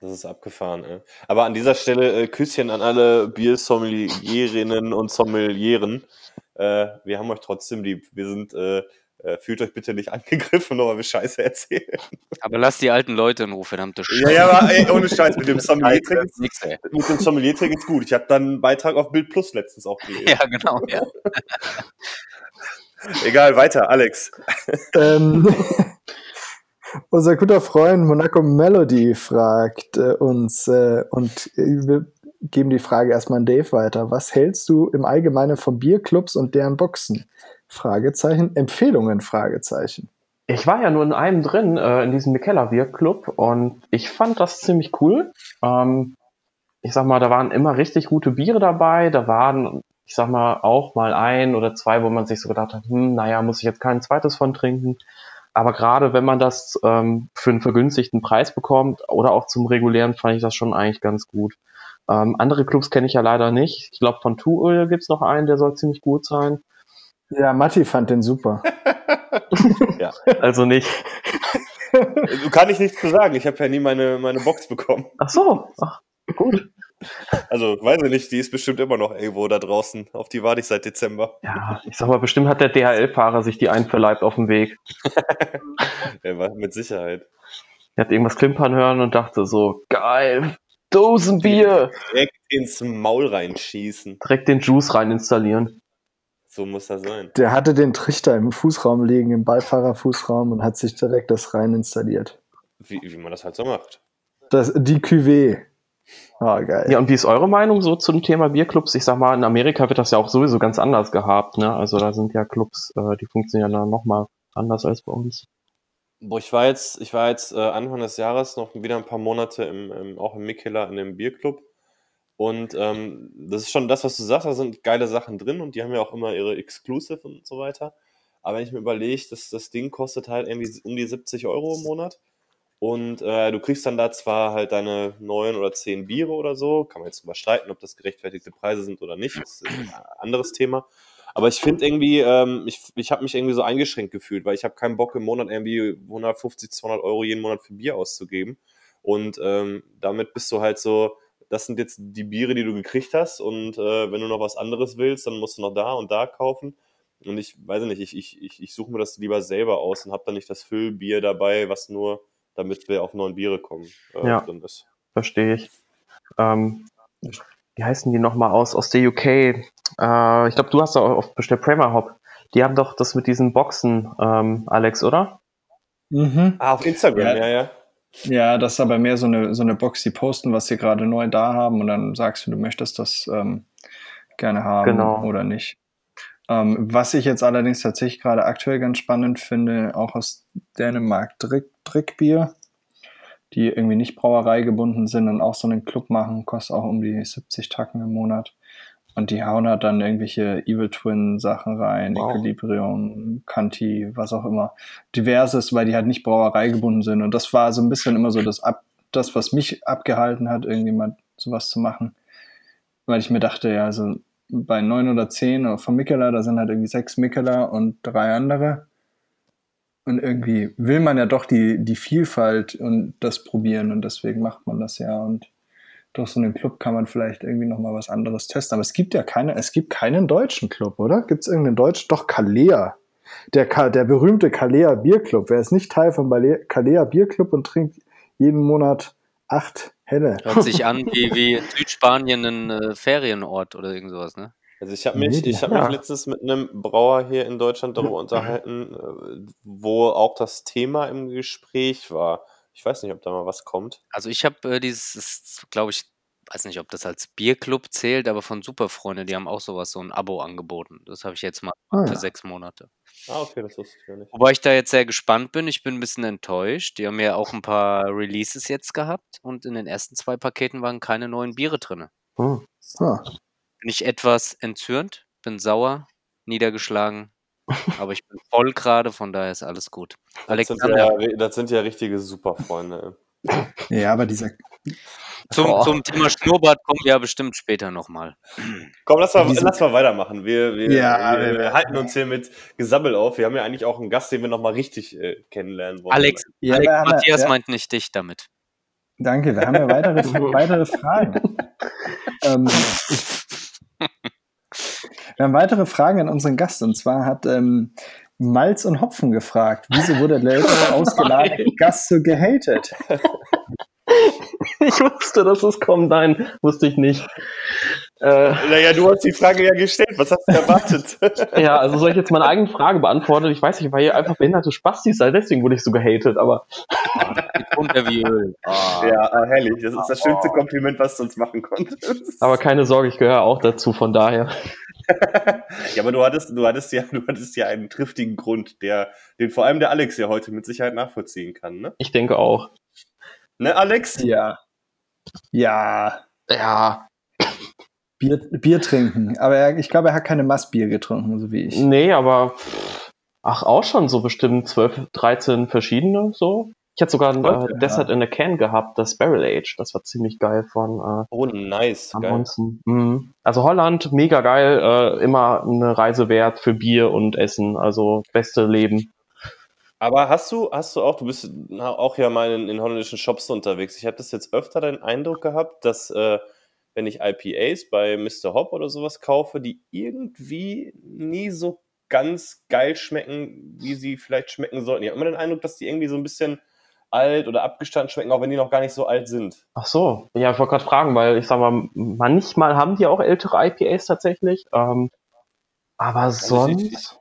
Das ist abgefahren, ey. Aber an dieser Stelle äh, Küsschen an alle Biersommelierinnen und Sommelieren. Äh, wir haben euch trotzdem lieb. Wir sind, äh, fühlt euch bitte nicht [LAUGHS] angegriffen, nur weil wir Scheiße erzählen. Aber lass die alten Leute in Ruhe, verdammte Ja, ja, aber ey, ohne Scheiß, mit dem Sommelier-Trick ist nix, ey. mit dem Sommelier-Trick ist gut. Ich habe dann einen Beitrag auf Bild Plus letztens auch gelesen. [LAUGHS] Ja, genau, ja. [LAUGHS] Egal, weiter, Alex. ähm, unser guter Freund Monaco Melody fragt äh, uns äh, und äh, wir geben die Frage erstmal an Dave weiter. Was hältst du im Allgemeinen von Bierclubs und deren Boxen? Fragezeichen. Empfehlungen? Fragezeichen. Ich war ja nur in einem drin, äh, in diesem Mikella Beer Club und ich fand das ziemlich cool. Ähm, ich sag mal, da waren immer richtig gute Biere dabei. Da waren, ich sag mal, auch mal ein oder zwei, wo man sich so gedacht hat, hm, naja, muss ich jetzt kein zweites von trinken. Aber gerade wenn man das ähm, für einen vergünstigten Preis bekommt oder auch zum regulären, fand ich das schon eigentlich ganz gut. Ähm, andere Clubs kenne ich ja leider nicht. Ich glaube, von Tuöl gibt's noch einen, der soll ziemlich gut sein. Ja, Matti fand den super. [LAUGHS] Ja. Also nicht. Du kann ich nichts zu sagen. Ich habe ja nie meine, meine Box bekommen. Ach so, ach, gut. Also, weiß ich nicht, die ist bestimmt immer noch irgendwo da draußen. Auf die warte ich seit Dezember. Ja, ich sag mal, bestimmt hat der DHL-Fahrer sich die einverleibt auf dem Weg. [LAUGHS] Ja, war- mit Sicherheit. Er hat irgendwas klimpern hören und dachte so, geil, Dosenbier. Direkt ins Maul reinschießen. Direkt den Juice rein installieren. So muss das sein. Der hatte den Trichter im Fußraum liegen, im Beifahrerfußraum und hat sich direkt das rein installiert. Wie, wie man das halt so macht. Das, die Cuvée. Ah, geil. Ja, und wie ist eure Meinung so zum Thema Bierclubs? Ich sag mal, in Amerika wird das ja auch sowieso ganz anders gehabt, ne? Also da sind ja Clubs, äh, die funktionieren dann nochmal anders als bei uns. Boah, ich war jetzt, ich war jetzt äh, Anfang des Jahres noch wieder ein paar Monate im, im, auch im Mikkeller in dem Bierclub. Und ähm, das ist schon das, was du sagst, da sind geile Sachen drin und die haben ja auch immer ihre Exclusive und so weiter. Aber wenn ich mir überlege, dass das Ding kostet halt irgendwie um die 70 Euro im Monat. Und äh, du kriegst dann da zwar halt deine neun oder zehn Biere oder so, kann man jetzt drüber streiten, ob das gerechtfertigte Preise sind oder nicht, das ist ein anderes Thema. Aber ich finde irgendwie, ähm, ich, ich habe mich irgendwie so eingeschränkt gefühlt, weil ich habe keinen Bock im Monat irgendwie 150, 200 Euro jeden Monat für Bier auszugeben. Und ähm, damit bist du halt so, das sind jetzt die Biere, die du gekriegt hast. Und äh, wenn du noch was anderes willst, dann musst du noch da und da kaufen. Und ich weiß nicht, ich, ich, ich, ich suche mir das lieber selber aus und habe dann nicht das Füllbier dabei, was nur, damit wir auf neun Biere kommen, äh, Ja. drin ist. Verstehe ich. Ähm, wie heißen die nochmal aus, aus der UK? Äh, ich glaube, du hast da auch oft bestellt Premier Hop. Die haben doch das mit diesen Boxen, ähm, Alex, oder? Mhm. Ah, auf Instagram, Ja. ja, ja. Ja, das ist aber mehr so eine, so eine Box, die posten, was sie gerade neu da haben und dann sagst du, du möchtest das ähm, gerne haben Genau. oder nicht. Ähm, was ich jetzt allerdings tatsächlich gerade aktuell ganz spannend finde, auch aus Dänemark Drick, Drickbier, die irgendwie nicht Brauerei gebunden sind und auch so einen Club machen, kostet auch um die 70 Tacken im Monat. Und die hauen halt dann irgendwelche Evil Twin Sachen rein, Wow. Equilibrium, Kanti, was auch immer. Diverses, weil die halt nicht Brauerei gebunden sind. Und das war so ein bisschen immer so das, ab, das was mich abgehalten hat, irgendwie mal sowas zu machen. Weil ich mir dachte, ja, so bei neun oder zehn von Mikkeler, da sind halt irgendwie sechs Mikkeler und drei andere. Und irgendwie will man ja doch die, die Vielfalt und das probieren und deswegen macht man das ja. Und durch so einen Club kann man vielleicht irgendwie nochmal was anderes testen. Aber es gibt ja keine, es gibt keinen deutschen Club, oder? Gibt es irgendeinen deutschen? Doch, Kalea. Der, der berühmte Kalea Bierclub. Wer ist nicht Teil vom Bale- Kalea Bierclub und trinkt jeden Monat acht Helle? Hört sich an wie, wie Südspanien ein äh, Ferienort oder irgend sowas, ne? Also ich habe mich, ich habe ja. mich letztens mit einem Brauer hier in Deutschland darüber unterhalten, äh, wo auch das Thema im Gespräch war. Ich weiß nicht, ob da mal was kommt. Also ich habe äh, dieses, glaube ich, weiß nicht, ob das als Bierclub zählt, aber von Superfreunde, die haben auch sowas, so ein Abo angeboten. Das habe ich jetzt mal Ah, für ja. sechs Monate. Ah, okay, das wusste ich ja nicht. Wobei ich da jetzt sehr gespannt bin. Ich bin ein bisschen enttäuscht. Die haben ja auch ein paar Releases jetzt gehabt und in den ersten zwei Paketen waren keine neuen Biere drin. Hm. Ah, Bin ich etwas entzürnt, bin sauer, niedergeschlagen, aber ich bin voll gerade, von daher ist alles gut. Das sind, Alexander, ja, das sind ja richtige Superfreunde. ja, aber dieser, zum, Boah. zum Thema Schnurrbart kommen wir ja bestimmt später nochmal. Komm, lass mal, lass mal weitermachen. Wir, wir, Ja, wir, wir- halten uns hier mit Gesabbel auf. Wir haben ja eigentlich auch einen Gast, den wir nochmal richtig äh, kennenlernen wollen. Alex, Ja, Alex Matthias ja. meint nicht dich damit. danke, wir haben ja weitere, [LAUGHS] weitere Fragen. ähm, [LAUGHS] wir haben weitere Fragen an unseren Gast und zwar hat ähm, Malz und Hopfen gefragt, wieso wurde der letzte ausgeladene [LAUGHS] Gast so gehatet? [LAUGHS] Ich wusste, dass es kommt. Nein, wusste ich nicht. Äh, Naja, du hast die Frage ja gestellt. Was hast du erwartet? [LAUGHS] ja, also soll ich jetzt meine eigene Frage beantworten? Ich weiß nicht, weil ihr einfach behinderte Spastis seid, deswegen wurde ich so gehatet, aber Unter wie Öl. Ah. ja, ah, herrlich. Das ist das schönste Kompliment, was du uns machen konntest. Aber keine Sorge, ich gehöre auch dazu, von daher. [LAUGHS] Ja, aber du hattest, du hattest ja, du hattest ja einen triftigen Grund, der, den vor allem der Alex ja heute mit Sicherheit nachvollziehen kann, ne? Ich denke auch. Ne, Alex? Ja. Ja, Ja, Bier, Bier trinken. Aber er, ich glaube, er hat keine Massbier getrunken, so wie ich. nee, aber ach, auch schon so bestimmt 12, 13 verschiedene so. Ich hatte sogar ein Okay, äh, Desert in a Can gehabt, das Barrel Age. Das war ziemlich geil von äh, Oh, nice. Mhm. Also Holland, mega geil, äh, immer eine Reise wert für Bier und Essen, also beste Leben. Aber hast du, hast du auch, du bist auch ja mal in, in holländischen Shops unterwegs. Ich habe das jetzt öfter den Eindruck gehabt, dass äh, wenn ich IPAs bei Mr. Hop oder sowas kaufe, die irgendwie nie so ganz geil schmecken, wie sie vielleicht schmecken sollten. Ich habe immer den Eindruck, dass die irgendwie so ein bisschen alt oder abgestanden schmecken, auch wenn die noch gar nicht so alt sind. Ach so, ja, ich wollte gerade fragen, weil ich sag mal, manchmal haben die auch ältere IPAs tatsächlich, ähm, aber ich- sonst,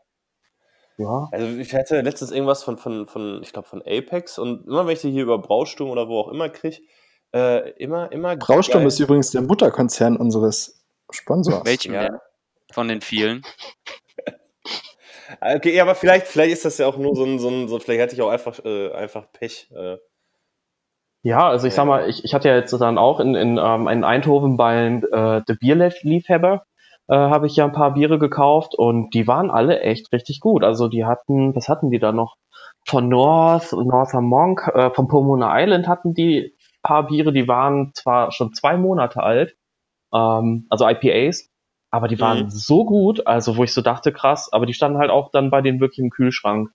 ja. Also ich hatte letztens irgendwas von, von, von ich glaube, von Apex und immer wenn ich die hier über Brausturm oder wo auch immer kriege, äh, immer, immer Brausturm geil. ist übrigens der Mutterkonzern unseres Sponsors. Welchen Ja. denn? Von den vielen. [LAUGHS] Okay, ja, aber vielleicht, vielleicht ist das ja auch nur so ein, so ein so, vielleicht hatte ich auch einfach, äh, einfach Pech. Äh. Ja, also ich sag mal, ich, ich hatte ja jetzt dann auch in, in, ähm, in Eindhoven bei äh, The Beer Liebhaber äh, habe ich ja ein paar Biere gekauft und die waren alle echt richtig gut. Also die hatten, was hatten die da noch? Von North, Northern Monk, äh, von Pomona Island hatten die paar Biere, die waren zwar schon zwei Monate alt, ähm, also IPAs, aber die waren Mhm. so gut, also wo ich so dachte, krass, aber die standen halt auch dann bei denen wirklich im Kühlschrank.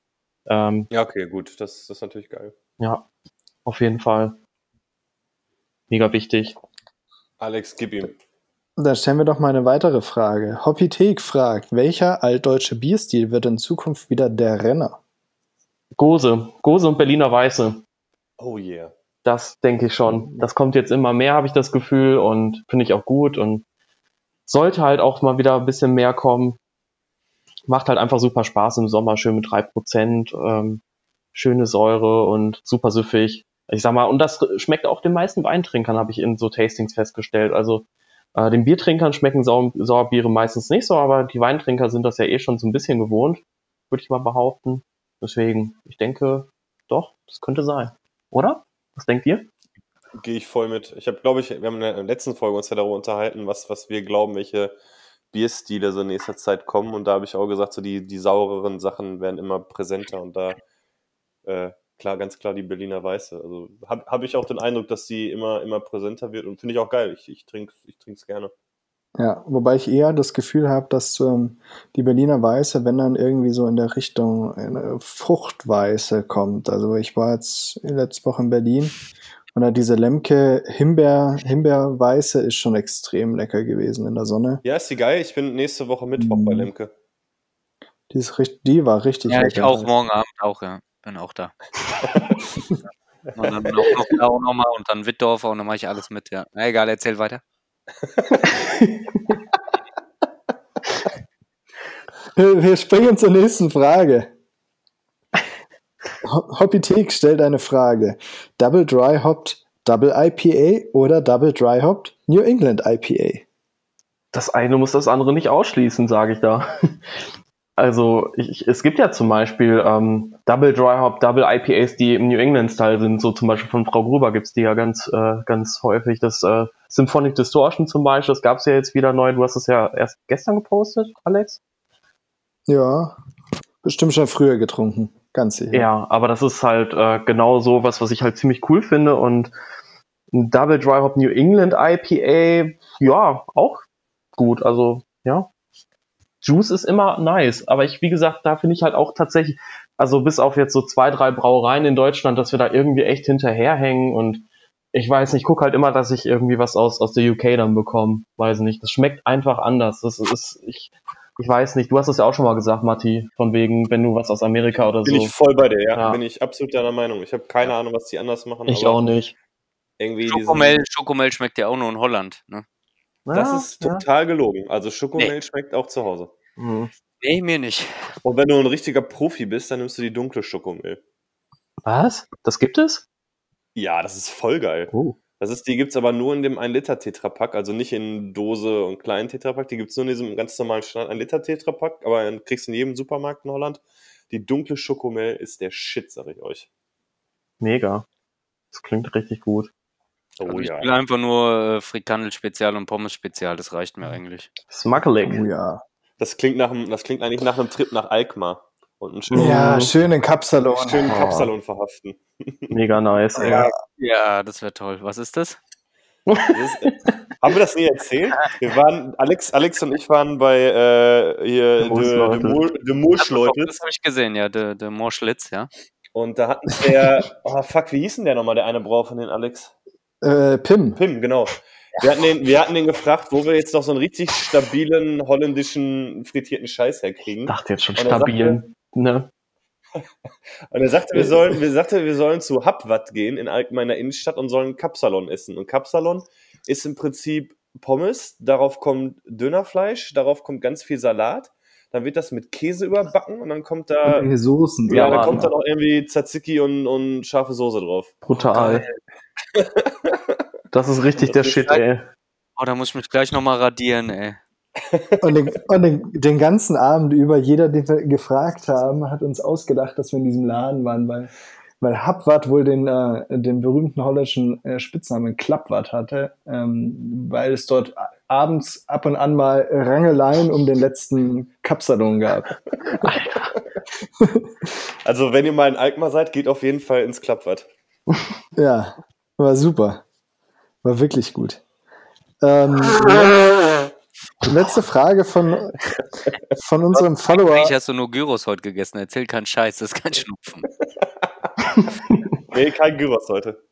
Ähm, Ja, okay, gut, das, das ist natürlich geil. ja, auf jeden Fall. Mega wichtig. Alex, gib ihm. Dann stellen wir doch mal eine weitere Frage. Hoppithek fragt, welcher altdeutsche Bierstil wird in Zukunft wieder der Renner? Gose, Gose und Berliner Weiße. Oh yeah. Das denke ich schon. Das kommt jetzt immer mehr, habe ich das Gefühl, und finde ich auch gut und sollte halt auch mal wieder ein bisschen mehr kommen. Macht halt einfach super Spaß im Sommer, schön mit 3%, ähm, schöne Säure und super süffig. Ich sag mal, und das schmeckt auch den meisten Weintrinkern, habe ich in so Tastings festgestellt. Also äh, den Biertrinkern schmecken Sau Sauerbiere meistens nicht so, aber die Weintrinker sind das ja eh schon so ein bisschen gewohnt, würde ich mal behaupten. Deswegen, ich denke, doch, das könnte sein. Oder? Was denkt ihr? Gehe ich voll mit. Ich habe, glaube ich, wir haben in der letzten Folge uns ja darüber unterhalten, was, was wir glauben, welche Bierstile so in nächster Zeit kommen. Und da habe ich auch gesagt, so die, die saureren Sachen werden immer präsenter und da äh, klar, ganz klar die Berliner Weiße. Also habe hab ich auch den Eindruck, dass sie immer, immer präsenter wird und finde ich auch geil. Ich, ich trinke ich trink's gerne. Ja, wobei ich eher das Gefühl habe, dass ähm, die Berliner Weiße, wenn dann irgendwie so in der Richtung eine Fruchtweiße kommt. Also ich war jetzt letzte Woche in Berlin Oder diese Lemke Himbeer, Himbeerweiße ist schon extrem lecker gewesen in der Sonne. Ja, ist die geil. Ich bin nächste Woche Mittwoch bei Mhm. Lemke. Die, ist richtig, die war richtig Ja, lecker. ich auch morgen Abend auch, ja. Bin auch da. [LAUGHS] und dann bin auch noch da auch nochmal und dann Wittdorfer und dann mache ich alles mit, ja. Na egal, erzähl weiter. Wir springen zur nächsten Frage. Ho- Hoppitek stellt eine Frage. Double Dry Hopped Double IPA oder Double Dry Hopped New England IPA? das eine muss das andere nicht ausschließen, sage ich da. Also ich, es gibt ja zum Beispiel ähm, Double Dry Hop, Double IPAs, die im New England Style sind. So zum Beispiel von Frau Gruber gibt's die ja ganz äh, ganz häufig. Das äh, Symphonic Distortion zum Beispiel, das gab's ja jetzt wieder neu. Du hast es ja erst gestern gepostet, Alex. Ja, bestimmt schon früher getrunken. Ganz sicher. Ja, aber das ist halt äh, genau so was, was ich halt ziemlich cool finde. Und ein Double Dry Hop New England IPA, ja, auch gut. Also, ja. Juice ist immer nice. Aber ich, wie gesagt, da finde ich halt auch tatsächlich, also bis auf jetzt so zwei, drei Brauereien in Deutschland, dass wir da irgendwie echt hinterherhängen und ich weiß nicht, ich gucke halt immer, dass ich irgendwie was aus, aus der UK dann bekomme. Weiß nicht. Das schmeckt einfach anders. Das ist, ich, ich weiß nicht, du hast es ja auch schon mal gesagt, Matti, von wegen, wenn du was aus Amerika oder Bin so. ich voll bei dir, ja. Ja. Bin ich absolut deiner Meinung. Ich habe keine Ahnung, was die anders machen. Ich aber auch nicht. Irgendwie Schokomel, Schokomel schmeckt ja auch nur in Holland, ne? Das Ja, ist ja. total gelogen. Also Schokomilch schmeckt auch zu Hause. Mhm. Nee, mir nicht. Und wenn du ein richtiger Profi bist, dann nimmst du die dunkle Schokomilch. Was? Das gibt es? Ja, das ist voll geil. Oh. Das ist, die gibt's aber nur in dem 1-Liter-Tetrapack, also nicht in Dose und kleinen Tetrapack. Die gibt's nur in diesem ganz normalen Standard 1-Liter-Tetrapack, aber dann kriegst du in jedem Supermarkt in Holland. Die dunkle Schokomel ist der Shit, sag ich euch. Mega. Das klingt richtig gut. Oh Also ich ja. will einfach nur äh, Frikandel-Spezial und Pommes-Spezial, das reicht mir eigentlich. Smuggling. Oh ja. Das klingt nach einem, das klingt eigentlich nach einem Trip nach Alkmaar. Und einen schönen, Ja, Mhm. schön in Kapsalon. schönen Oh. Kapsalon verhaften. [LAUGHS] Mega nice. ey. Ja. Ja, das wäre toll. Was ist das? Das ist, äh, haben wir das nie erzählt? Wir waren, Alex, Alex und ich waren bei äh, hier De. De, De, De Moorschleute. Das habe ich gesehen, ja, der, der Morschlitz, ja. Und da hatten der, oh fuck, wie hieß denn der nochmal, der eine Brauer von den Alex? Äh, Pim. Pim, genau. Wir hatten, den, wir hatten den gefragt, wo wir jetzt noch so einen richtig stabilen holländischen frittierten Scheiß herkriegen. Ich dachte jetzt schon Und er stabil. Ne? [LAUGHS] Und er sagte, wir sollen, wir sagte, wir sollen zu Habwatt gehen in der Innenstadt und sollen Kapsalon essen. Und Kapsalon ist im Prinzip Pommes, darauf kommt Dönerfleisch, darauf kommt ganz viel Salat, dann wird das mit Käse überbacken und dann kommt da, Soßen. ja, Ja, dann kommt da noch irgendwie Tzatziki und, und scharfe Soße drauf. Brutal. [LAUGHS] Das ist richtig der Das ist Shit, geil. ey. Oh, da muss ich mich gleich nochmal radieren, ey. [LAUGHS] Und, den, und den, den ganzen Abend über, jeder, den wir gefragt haben, hat uns ausgedacht, dass wir in diesem Laden waren, weil, weil Habwat wohl den, äh, den berühmten holländischen äh, Spitznamen Klappwat hatte, ähm, weil es dort abends ab und an mal Rangeleien um den letzten Kapsalon gab. Also, wenn ihr mal in Alkmaar seid, geht auf jeden Fall ins Klappwatt. [LAUGHS] Ja, war super. War wirklich gut. Ähm, [LAUGHS] letzte Frage von, von unserem Follower. Eigentlich hast du nur Gyros heute gegessen. Erzähl keinen Scheiß, das ist kein Schnupfen. [LAUGHS] Nee, kein Gyros heute.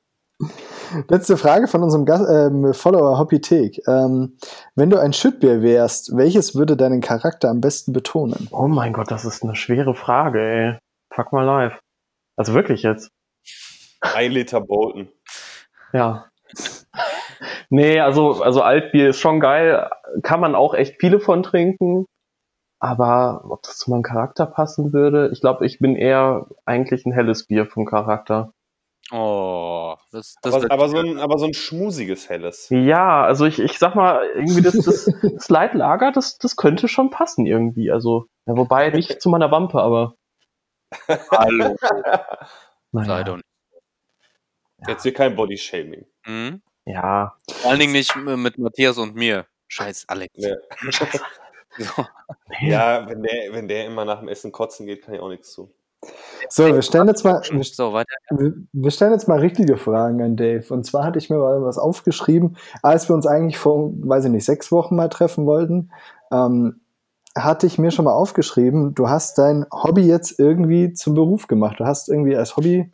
Letzte Frage von unserem Gast, ähm, Follower Hoppythek. Ähm, wenn du ein Schüttbier wärst, welches würde deinen Charakter am besten betonen? Oh mein Gott, das ist eine schwere Frage, ey. Fuck mal live. Also wirklich jetzt. Ein Liter Bolton. Ja. Nee, also, also Altbier ist schon geil. Kann man auch echt viele von trinken. Aber ob das zu meinem Charakter passen würde, ich glaube, ich bin eher eigentlich ein helles Bier vom Charakter. Oh, das, das Aber, aber, so ein, aber so ein schmusiges Helles. Ja, also ich, ich sag mal, irgendwie das, das, das Leitlager, das, das könnte schon passen irgendwie. Also, ja, wobei nicht zu meiner Wampe, aber [LAUGHS] Hallo. Naja. nicht. Jetzt hier kein Bodyshaming. Mhm. Ja, Vor allen Dingen nicht mit Matthias und mir. Scheiß Alex. Ja. [LAUGHS] So. Ja, wenn der, wenn der immer nach dem Essen kotzen geht, kann ich auch nichts zu. So, wir stellen jetzt mal, wir, so, weiter. wir stellen jetzt mal richtige Fragen an Dave. Und zwar hatte ich mir mal was aufgeschrieben, als wir uns eigentlich vor, weiß ich nicht, sechs Wochen mal treffen wollten. Ähm, hatte ich mir schon mal aufgeschrieben, du hast dein Hobby jetzt irgendwie zum Beruf gemacht. Du hast irgendwie als Hobby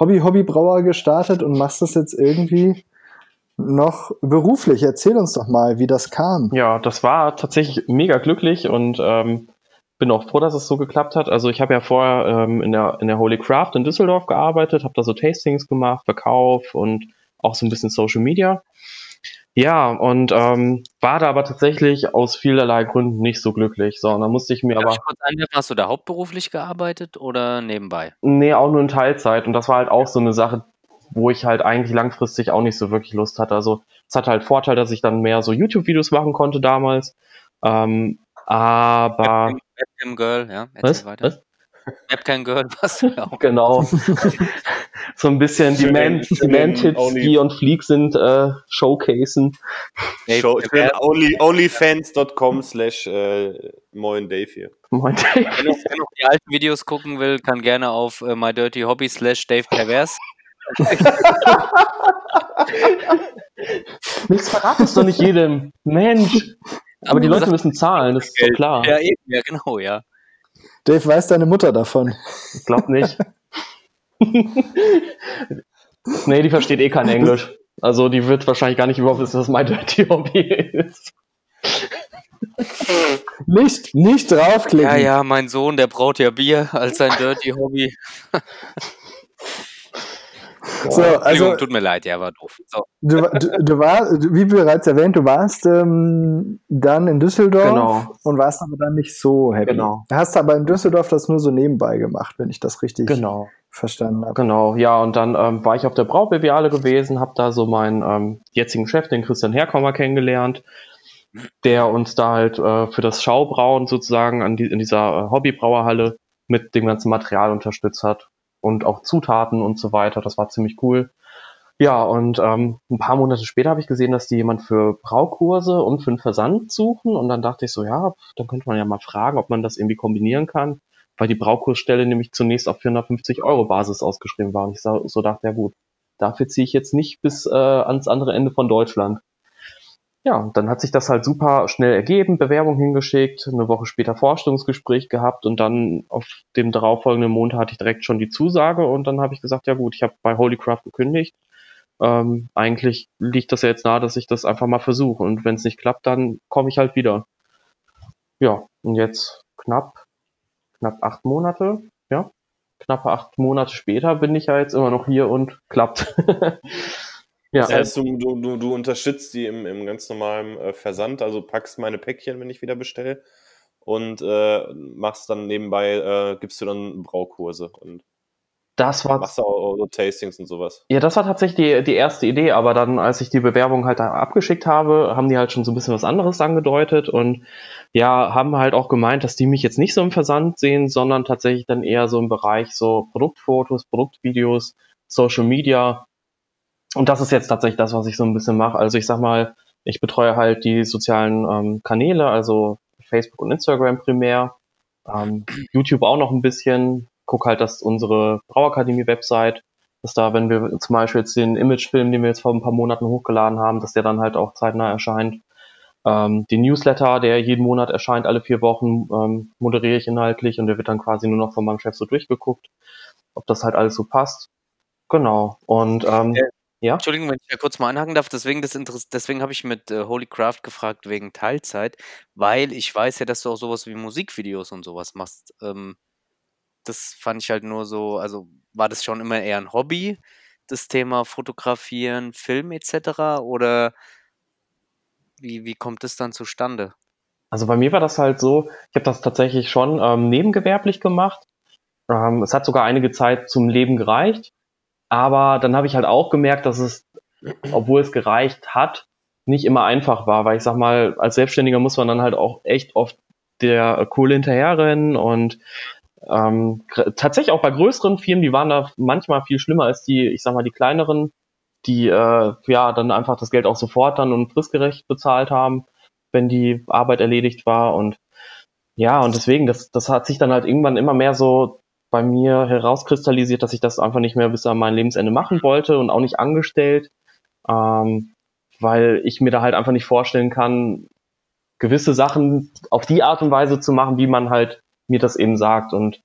Hobby-Hobbybrauer gestartet und machst das jetzt irgendwie noch beruflich. Erzähl uns doch mal, wie das kam. Ja, das war tatsächlich mega glücklich und ähm, bin auch froh, dass es so geklappt hat. Also ich habe ja vorher ähm, in, der, in der Holy Craft in Düsseldorf gearbeitet, habe da so Tastings gemacht, Verkauf und auch so ein bisschen Social Media. Ja, und ähm, war da aber tatsächlich aus vielerlei Gründen nicht so glücklich. So, und dann musste ich mir Darf aber. ich hast du da hauptberuflich gearbeitet oder nebenbei? Nee, auch nur in Teilzeit. Und das war halt auch so eine Sache, wo ich halt eigentlich langfristig auch nicht so wirklich Lust hatte. Also es hat halt Vorteil, dass ich dann mehr so YouTube-Videos machen konnte damals. Ähm, aber. Webcam, Girl, ja, erzähl Was? weiter. Was? Webcam Girl, [LAUGHS] was auch. Genau. [LAUGHS] so ein bisschen die Für Man- die Man-Tits, die und Fleek sind, äh, showcasen. Dave, Show, only, onlyfans.com slash äh, moin Dave hier. Moin. wer, noch, wer noch die alten Videos gucken will, kann gerne auf äh, My Dirty Hobby slash Dave Pervers. [LAUGHS] Nichts verrat es doch nicht jedem. Mensch. Aber die Leute sagst müssen zahlen, das ist doch klar. Ja, eben, ja, genau, ja. Dave, weiß deine Mutter davon? Ich glaub nicht. [LAUGHS] nee, die versteht eh kein Englisch. Also die wird wahrscheinlich gar nicht überhaupt wissen, was mein [LAUGHS] Dirty Hobby ist. Nicht, nicht draufklicken. Ja, ja, mein Sohn, der braut ja Bier als sein Dirty Hobby. [LAUGHS] So, Entschuldigung, also tut mir leid, ja, war doof. So. du, du, du warst, wie bereits erwähnt, du warst ähm, dann in Düsseldorf Genau. und warst aber dann nicht so happy. Genau. Hast aber in Düsseldorf das nur so nebenbei gemacht, wenn ich das richtig Genau. verstanden habe. Genau, ja, und dann ähm, war ich auf der Braubeviale gewesen, habe da so meinen ähm, jetzigen Chef, den Christian Herkommer, kennengelernt, der uns da halt äh, für das Schaubrauen sozusagen an die, in dieser äh, Hobbybrauerhalle mit dem ganzen Material unterstützt hat und auch Zutaten und so weiter. Das war ziemlich cool. Ja, und ähm, ein paar Monate später habe ich gesehen, dass die jemand für Braukurse und für den Versand suchen. Und dann dachte ich so, ja, dann könnte man ja mal fragen, ob man das irgendwie kombinieren kann weil die Braukursstelle nämlich zunächst auf 450 Euro Basis ausgeschrieben war. Und ich so, so dachte, ja gut, dafür ziehe ich jetzt nicht bis äh, ans andere Ende von Deutschland. Ja, und dann hat sich das halt super schnell ergeben, Bewerbung hingeschickt, eine Woche später Vorstellungsgespräch gehabt und dann auf dem darauffolgenden Montag hatte ich direkt schon die Zusage und dann habe ich gesagt, ja gut, ich habe bei Holycraft gekündigt. Ähm, eigentlich liegt das ja jetzt nahe, dass ich das einfach mal versuche und wenn es nicht klappt, dann komme ich halt wieder. Ja, und jetzt knapp knapp acht Monate, ja, knappe acht Monate später bin ich ja jetzt immer noch hier und klappt. [LAUGHS] ja, Das heißt, du, du, du, unterstützt die im, im ganz normalen äh, Versand, also packst meine Päckchen, wenn ich wieder bestelle und äh, machst dann nebenbei, äh, gibst du dann Braukurse und das war machst du auch, auch so Tastings und sowas. Ja, das war tatsächlich die, die erste Idee, aber dann, als ich die Bewerbung halt da abgeschickt habe, haben die halt schon so ein bisschen was anderes angedeutet und ja, haben halt auch gemeint, dass die mich jetzt nicht so im Versand sehen, sondern tatsächlich dann eher so im Bereich so Produktfotos, Produktvideos, Social Media. Und das ist jetzt tatsächlich das, was ich so ein bisschen mache. Also ich sag mal, ich betreue halt die sozialen ähm, Kanäle, also Facebook und Instagram primär, ähm, YouTube auch noch ein bisschen, guck halt, dass unsere Brauakademie-Website, dass da, wenn wir zum Beispiel jetzt den Imagefilm, den wir jetzt vor ein paar Monaten hochgeladen haben, dass der dann halt auch zeitnah erscheint. Ähm, den Newsletter, der jeden Monat erscheint, alle vier Wochen, ähm, moderiere ich inhaltlich und der wird dann quasi nur noch von meinem Chef so durchgeguckt, ob das halt alles so passt. Genau. Und ähm, Äh, ja. Entschuldigung, wenn ich da kurz mal anhaken darf. Deswegen, das Interess deswegen habe ich mit äh, Holy Craft gefragt wegen Teilzeit, weil ich weiß ja, dass du auch sowas wie Musikvideos und sowas machst. Ähm, das fand ich halt nur so, also war das schon immer eher ein Hobby, das Thema Fotografieren, Film etc. Oder wie, wie kommt das dann zustande? Also bei mir war das halt so, ich habe das tatsächlich schon ähm, nebengewerblich gemacht. Ähm, es hat sogar einige Zeit zum Leben gereicht. Aber dann habe ich halt auch gemerkt, dass es, obwohl es gereicht hat, nicht immer einfach war, weil ich sag mal, als Selbstständiger muss man dann halt auch echt oft der Kohle hinterherrennen und ähm, tatsächlich auch bei größeren Firmen, die waren da manchmal viel schlimmer als die, ich sag mal, die kleineren, die äh, ja dann einfach das Geld auch sofort dann und fristgerecht bezahlt haben, wenn die Arbeit erledigt war und ja, und deswegen, das, das hat sich dann halt irgendwann immer mehr so bei mir herauskristallisiert, dass ich das einfach nicht mehr bis an mein Lebensende machen wollte und auch nicht angestellt, ähm, weil ich mir da halt einfach nicht vorstellen kann, gewisse Sachen auf die Art und Weise zu machen, wie man halt mir das eben sagt. Und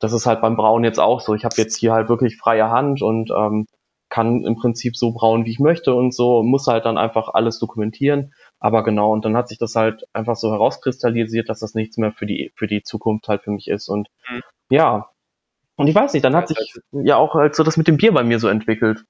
das ist halt beim Brauen jetzt auch so. Ich habe jetzt hier halt wirklich freie Hand und ähm, kann im Prinzip so brauen, wie ich möchte und so, muss halt dann einfach alles dokumentieren. Aber genau, und dann hat sich das halt einfach so herauskristallisiert, dass das nichts mehr für die, für die Zukunft halt für mich ist. Und Mhm. ja. Und ich weiß nicht, dann hat sich ja auch halt so das mit dem Bier bei mir so entwickelt.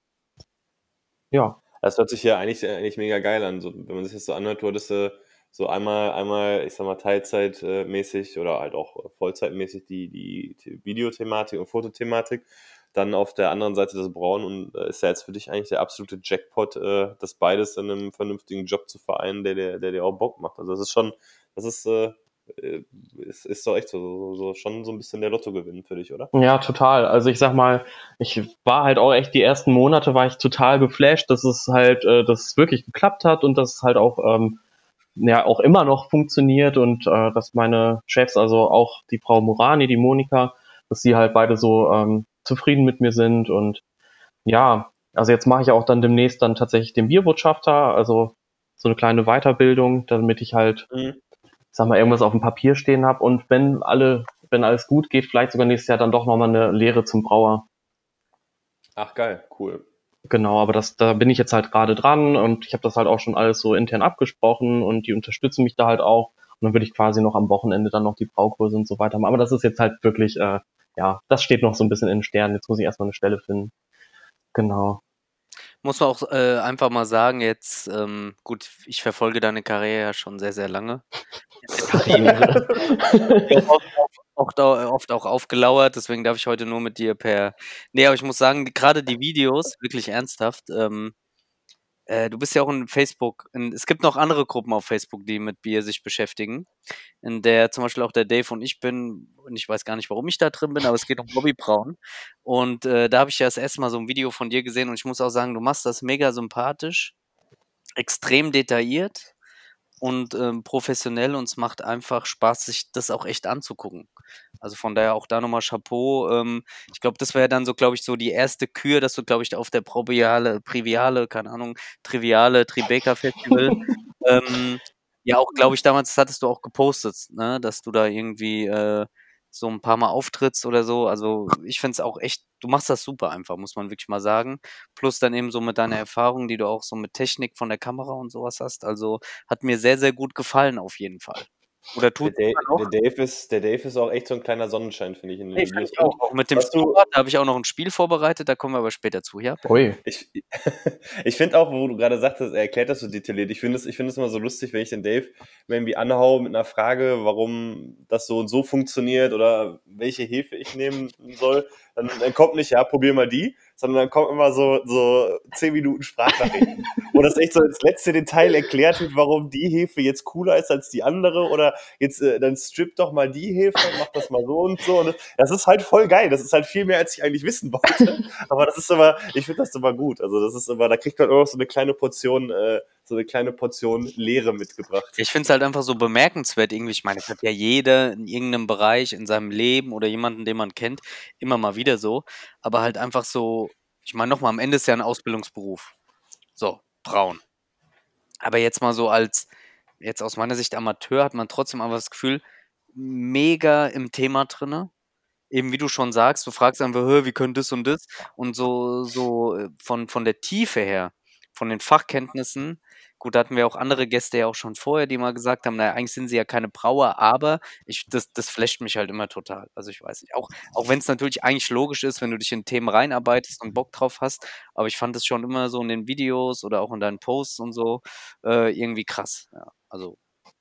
Ja. Das hört sich ja eigentlich, eigentlich mega geil an. So, wenn man sich das so anhört, du hattest äh, so einmal, einmal, ich sag mal, Teilzeitmäßig oder halt auch Vollzeitmäßig die, die The- Videothematik und Fotothematik. Dann auf der anderen Seite das Brauen und äh, ist ja jetzt für dich eigentlich der absolute Jackpot, äh, das beides in einem vernünftigen Job zu vereinen, der, der, der dir auch Bock macht. Also das ist schon, das ist, äh, äh, ist, ist doch echt so, so, so schon so ein bisschen der Lottogewinn für dich, oder? Ja, total. Also ich sag mal, ich war halt auch echt die ersten Monate war ich total geflasht, dass es halt, äh, dass es wirklich geklappt hat und dass es halt auch, ähm, ja, auch immer noch funktioniert und äh, dass meine Chefs, also auch die Frau Morani, die Monika, dass sie halt beide so ähm, zufrieden mit mir sind und ja, also jetzt mache ich auch dann demnächst dann tatsächlich den Bierbotschafter, also so eine kleine Weiterbildung, damit ich halt Mhm. Sag mal, irgendwas auf dem Papier stehen habe und wenn alle, wenn alles gut geht, vielleicht sogar nächstes Jahr dann doch nochmal eine Lehre zum Brauer. Ach geil, cool. Genau, aber das, da bin ich jetzt halt gerade dran und ich habe das halt auch schon alles so intern abgesprochen und die unterstützen mich da halt auch. Und dann würde ich quasi noch am Wochenende dann noch die Braukurse und so weiter machen. Aber das ist jetzt halt wirklich, äh, ja, das steht noch so ein bisschen in den Sternen. Jetzt muss ich erstmal eine Stelle finden. Genau. Muss man auch äh, einfach mal sagen, jetzt, ähm, gut, ich verfolge deine Karriere ja schon sehr, sehr lange. oft, oft, [LAUGHS] oft auch aufgelauert, deswegen darf ich heute nur mit dir per. Nee, aber ich muss sagen, gerade die Videos, wirklich ernsthaft, ähm, äh, du bist ja auch in Facebook, in, es gibt noch andere Gruppen auf Facebook, die mit Bier sich beschäftigen, in der zum Beispiel auch der Dave und ich bin, und ich weiß gar nicht, warum ich da drin bin, aber es geht um Bobby Braun. Und äh, da habe ich ja das erste Mal so ein Video von dir gesehen und ich muss auch sagen, du machst das mega sympathisch, extrem detailliert und ähm, professionell und es macht einfach Spaß, sich das auch echt anzugucken. Also von daher auch da nochmal Chapeau. Ähm, ich glaube, das wäre dann so, glaube ich, so die erste Kür, dass du, glaube ich, auf der Probiale, Priviale, keine Ahnung, Triviale, Tribeca Festival, [LAUGHS] ähm, ja auch, glaube ich, damals, hattest du auch gepostet, ne, dass du da irgendwie äh, so ein paar Mal auftrittst oder so. Also ich finde es auch echt, du machst das super einfach, muss man wirklich mal sagen. Plus dann eben so mit deiner Erfahrung, die du auch so mit Technik von der Kamera und sowas hast. Also hat mir sehr, sehr gut gefallen auf jeden Fall. Oder Der, tut Dave, der, Dave ist, der Dave ist auch echt so ein kleiner Sonnenschein, finde ich. In den Nee, Videos. ich auch. auch mit dem da habe ich auch noch ein Spiel vorbereitet, da kommen wir aber später zu, ja? Ui. Ich, [LAUGHS] ich finde auch, wo du gerade sagtest, er erklärt das so detailliert. Ich finde es ich finde es immer so lustig, wenn ich den Dave irgendwie anhau mit einer Frage, warum das so und so funktioniert oder welche Hefe ich nehmen soll. Dann, dann kommt nicht, ja, probier mal die, sondern dann kommt immer so, so 10 Minuten Sprachnachrichten, [LAUGHS] wo das echt so ins letzte Detail erklärt wird, warum die Hefe jetzt cooler ist als die andere oder jetzt, äh, dann strip doch mal die Hefe, mach das mal so und so. Und das ist halt voll geil. Das ist halt viel mehr, als ich eigentlich wissen wollte. [LAUGHS] Aber das ist immer, ich finde das immer gut. Also das ist immer, da kriegt man auch so eine kleine Portion, äh, so eine kleine Portion Leere mitgebracht. Ich finde es halt einfach so bemerkenswert irgendwie. Ich meine, das hat ja jeder in irgendeinem Bereich in seinem Leben oder jemanden, den man kennt, immer mal wieder so. Aber halt einfach so, ich meine, nochmal, am Ende ist ja ein Ausbildungsberuf. So, braun. Aber jetzt mal so als, jetzt aus meiner Sicht Amateur, hat man trotzdem einfach das Gefühl, mega im Thema drinne. Eben wie du schon sagst, du fragst einfach, "Hä, wie können das und das? Und so, so äh, von, von der Tiefe her, von den Fachkenntnissen, gut, da hatten wir auch andere Gäste ja auch schon vorher, die mal gesagt haben, naja, eigentlich sind sie ja keine Brauer, aber ich, das, das flasht mich halt immer total. Also ich weiß nicht, auch, auch wenn es natürlich eigentlich logisch ist, wenn du dich in Themen reinarbeitest und Bock drauf hast, aber ich fand es schon immer so in den Videos oder auch in deinen Posts und so äh, irgendwie krass. Ja, also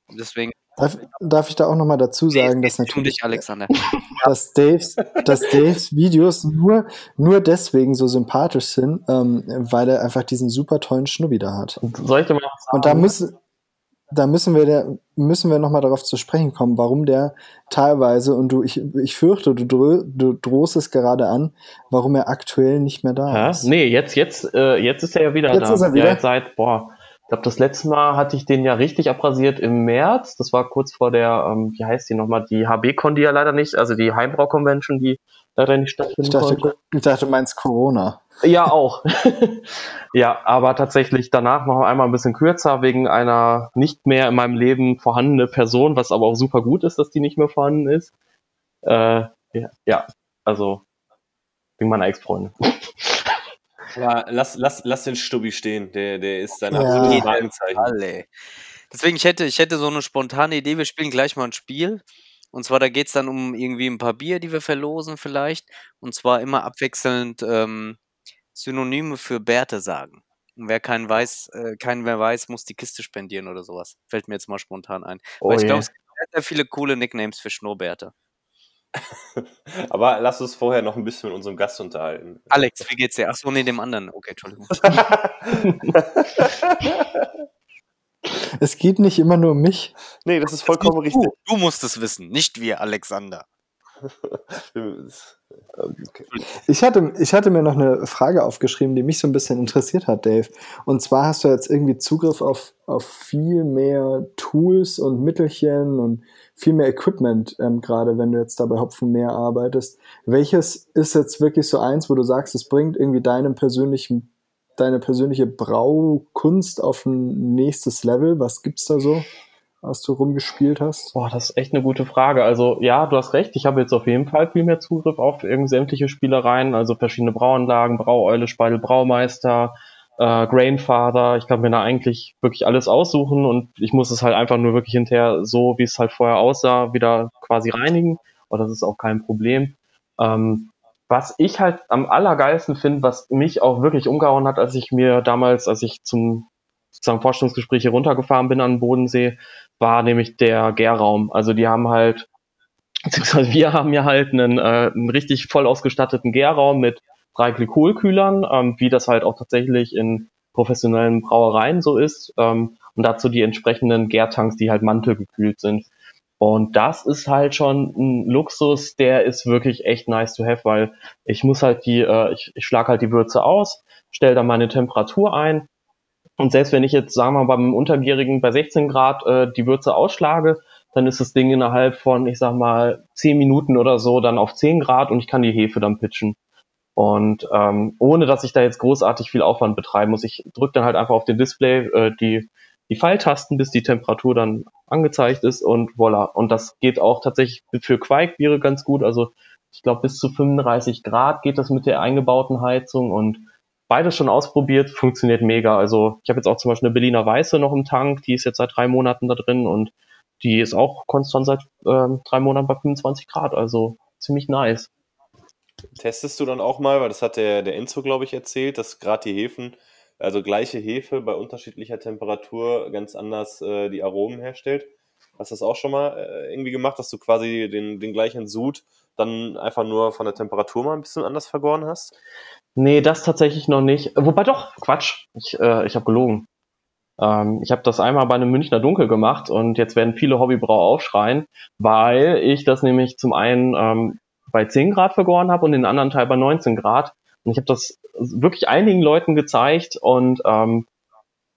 deswegen Darf, darf ich da auch nochmal dazu sagen, dass geht um natürlich dich, Alexander. [LAUGHS] dass Daves, dass Daves Videos nur, nur deswegen so sympathisch sind, ähm, weil er einfach diesen super tollen Schnubbi da hat. Und soll ich dir mal was sagen? Und da müssen, da müssen wir, der, müssen wir nochmal darauf zu sprechen kommen, warum der teilweise, und du, ich, ich fürchte, du, drö, du drohst es gerade an, warum er aktuell nicht mehr da ist. Nee, jetzt, jetzt, äh, jetzt ist er ja wieder Jetzt da. ist er wieder? Ja, seit, boah, glaube, das letzte Mal hatte ich den ja richtig abrasiert im März. Das war kurz vor der, ähm, wie heißt die nochmal, die HB-Con, die ja leider nicht, also die Heimbrau-Convention, die leider nicht stattfinden Ich dachte, konnte. ich dachte, du meinst Corona. Ja, auch. [LAUGHS] ja, aber tatsächlich danach noch einmal ein bisschen kürzer wegen einer nicht mehr in meinem Leben vorhandene Person, was aber auch super gut ist, dass die nicht mehr vorhanden ist. Äh, ja, ja, Also, wegen meiner Ex-Freundin. [LAUGHS] Ja, lass, lass, lass den Stubbi stehen. Der, der ist dein Ja. absolutes. Alle. Deswegen, ich hätte, ich hätte so eine spontane Idee, wir spielen gleich mal ein Spiel. Und zwar, da geht es dann um irgendwie ein paar Bier, die wir verlosen vielleicht. Und zwar immer abwechselnd ähm, Synonyme für Bärte sagen. Und wer keinen weiß, äh, keinen mehr weiß, muss die Kiste spendieren oder sowas. Fällt mir jetzt mal spontan ein. Oh Weil ich glaube, es gibt sehr, sehr viele coole Nicknames für Schnurrbärte. Aber lass uns vorher noch ein bisschen mit unserem Gast unterhalten. Alex, wie geht's dir? Achso, nee, dem anderen. Okay, Entschuldigung. [LAUGHS] Es geht nicht immer nur um mich. nee, das ist vollkommen richtig. Du, du musst es wissen, nicht wir, Alexander. Okay. [LAUGHS] Ich hatte, ich hatte mir noch eine Frage aufgeschrieben, die mich so ein bisschen interessiert hat, Dave. Und zwar hast du jetzt irgendwie Zugriff auf, auf viel mehr Tools und Mittelchen und viel mehr Equipment, ähm, gerade wenn du jetzt da bei Hopfen mehr arbeitest. Welches ist jetzt wirklich so eins, wo du sagst, es bringt irgendwie deinem persönlichen, deine persönliche Braukunst auf ein nächstes Level? Was gibt's da so, was du rumgespielt hast? Boah, das ist echt eine gute Frage. Also ja, du hast recht, ich habe jetzt auf jeden Fall viel mehr Zugriff auf irgend sämtliche Spielereien, also verschiedene Brauanlagen, Braueule, Speidel, Braumeister, äh, Grainfather. Ich kann mir da eigentlich wirklich alles aussuchen und ich muss es halt einfach nur wirklich hinterher so, wie es halt vorher aussah, wieder quasi reinigen. Und das ist auch kein Problem. Ähm, was ich halt am allergeilsten finde, was mich auch wirklich umgehauen hat, als ich mir damals, als ich zum sozusagen Forschungsgespräch hier runtergefahren bin an den Bodensee, war nämlich der Gärraum. Also die haben halt, [LAUGHS] beziehungsweise wir haben ja halt einen, äh, einen richtig voll ausgestatteten Gärraum mit drei Glykolkühlern, ähm, wie das halt auch tatsächlich in professionellen Brauereien so ist. Ähm, und dazu die entsprechenden Gärtanks, die halt mantelgekühlt sind. Und das ist halt schon ein Luxus, der ist wirklich echt nice to have, weil ich muss halt die, äh, ich, ich schlag halt die Würze aus, stelle dann meine Temperatur ein und selbst wenn ich jetzt, sagen wir mal, beim Untergärigen bei 16 Grad äh, die Würze ausschlage, dann ist das Ding innerhalb von, ich sag mal, 10 Minuten oder so dann auf 10 Grad und ich kann die Hefe dann pitchen. Und ähm, ohne dass ich da jetzt großartig viel Aufwand betreiben muss, ich drücke dann halt einfach auf den Display äh, die, die Pfeiltasten, bis die Temperatur dann angezeigt ist und voila. Und das geht auch tatsächlich für Quarkbiere ganz gut. Also ich glaube bis zu 35 Grad geht das mit der eingebauten Heizung und beides schon ausprobiert, funktioniert mega. Also ich habe jetzt auch zum Beispiel eine Berliner Weiße noch im Tank, die ist jetzt seit drei Monaten da drin und die ist auch konstant seit ähm, drei Monaten bei 25 Grad, also ziemlich nice. Testest du dann auch mal, weil das hat der, der Enzo, glaube ich, erzählt, dass gerade die Hefen, also gleiche Hefe bei unterschiedlicher Temperatur ganz anders äh, die Aromen herstellt. Hast du das auch schon mal äh, irgendwie gemacht, dass du quasi den, den gleichen Sud dann einfach nur von der Temperatur mal ein bisschen anders vergoren hast? Nee, das tatsächlich noch nicht. Wobei doch, Quatsch, ich, äh, ich habe gelogen. Ähm, ich habe das einmal bei einem Münchner Dunkel gemacht und jetzt werden viele Hobbybrauer aufschreien, weil ich das nämlich zum einen ähm, bei 10 Grad vergoren habe und den anderen Teil bei 19 Grad. Und ich habe das wirklich einigen Leuten gezeigt und ähm,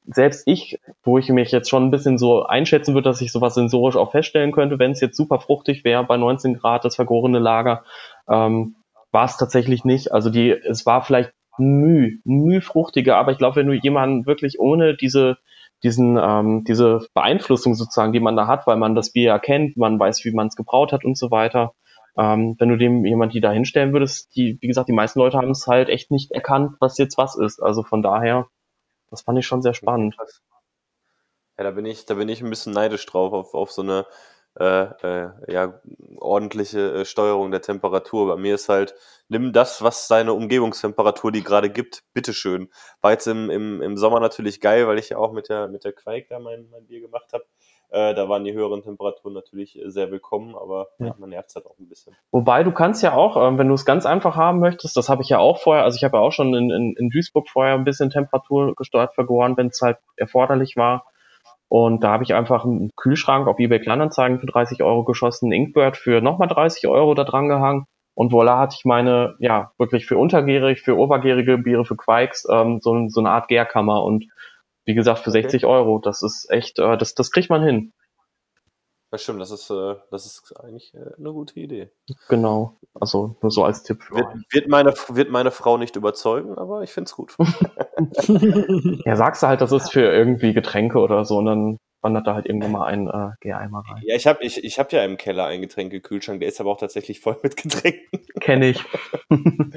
selbst ich, wo ich mich jetzt schon ein bisschen so einschätzen würde, dass ich sowas sensorisch auch feststellen könnte, wenn es jetzt super fruchtig wäre bei 19 Grad, das vergorene Lager, ähm, war es tatsächlich nicht. Also die, es war vielleicht müh, müh fruchtiger, aber ich glaube, wenn du jemanden wirklich ohne diese, diesen, ähm, diese Beeinflussung sozusagen, die man da hat, weil man das Bier ja kennt, man weiß, wie man es gebraut hat und so weiter, ähm, wenn du dem jemand die da hinstellen würdest, die, wie gesagt, die meisten Leute haben es halt echt nicht erkannt, was jetzt was ist. Also von daher, das fand ich schon sehr spannend. Ja, da bin ich, da bin ich ein bisschen neidisch drauf, auf, auf so eine äh, äh, ja, ordentliche äh, Steuerung der Temperatur. Bei mir ist halt, nimm das, was deine Umgebungstemperatur die gerade gibt, bitteschön. War jetzt im, im, im Sommer natürlich geil, weil ich ja auch mit der, mit der Quake da mein, mein Bier gemacht habe. Äh, da waren die höheren Temperaturen natürlich äh, sehr willkommen, aber Ja. man nervt halt auch ein bisschen. Wobei du kannst ja auch, ähm, wenn du es ganz einfach haben möchtest, das habe ich ja auch vorher, also ich habe ja auch schon in, in, in Duisburg vorher ein bisschen Temperatur gesteuert vergoren, wenn es halt erforderlich war. Und da habe ich einfach einen Kühlschrank auf eBay Kleinanzeigen für 30 Euro geschossen, einen Inkbird für nochmal 30 Euro da dran gehangen. Und voilà hatte ich meine, ja, wirklich für untergärig, für obergärige Biere, für Quikes, ähm, so, so eine Art Gärkammer. Und wie gesagt, für Okay. 60 Euro. Das ist echt, äh, das, das kriegt man hin. Das stimmt, das ist, äh, das ist eigentlich äh, eine gute Idee. Genau. Also nur so als Tipp für Wird, wird, meine, wird meine Frau nicht überzeugen, aber ich finde es gut. [LAUGHS] [LAUGHS] Ja, sagst du halt, das ist für irgendwie Getränke oder so und dann wandert da halt irgendwann mal ein äh, Gäreimer rein. Ja, ich habe ich, ich hab ja im Keller einen Getränkekühlschrank, der ist aber auch tatsächlich voll mit Getränken. [LAUGHS] Kenne ich. [LAUGHS]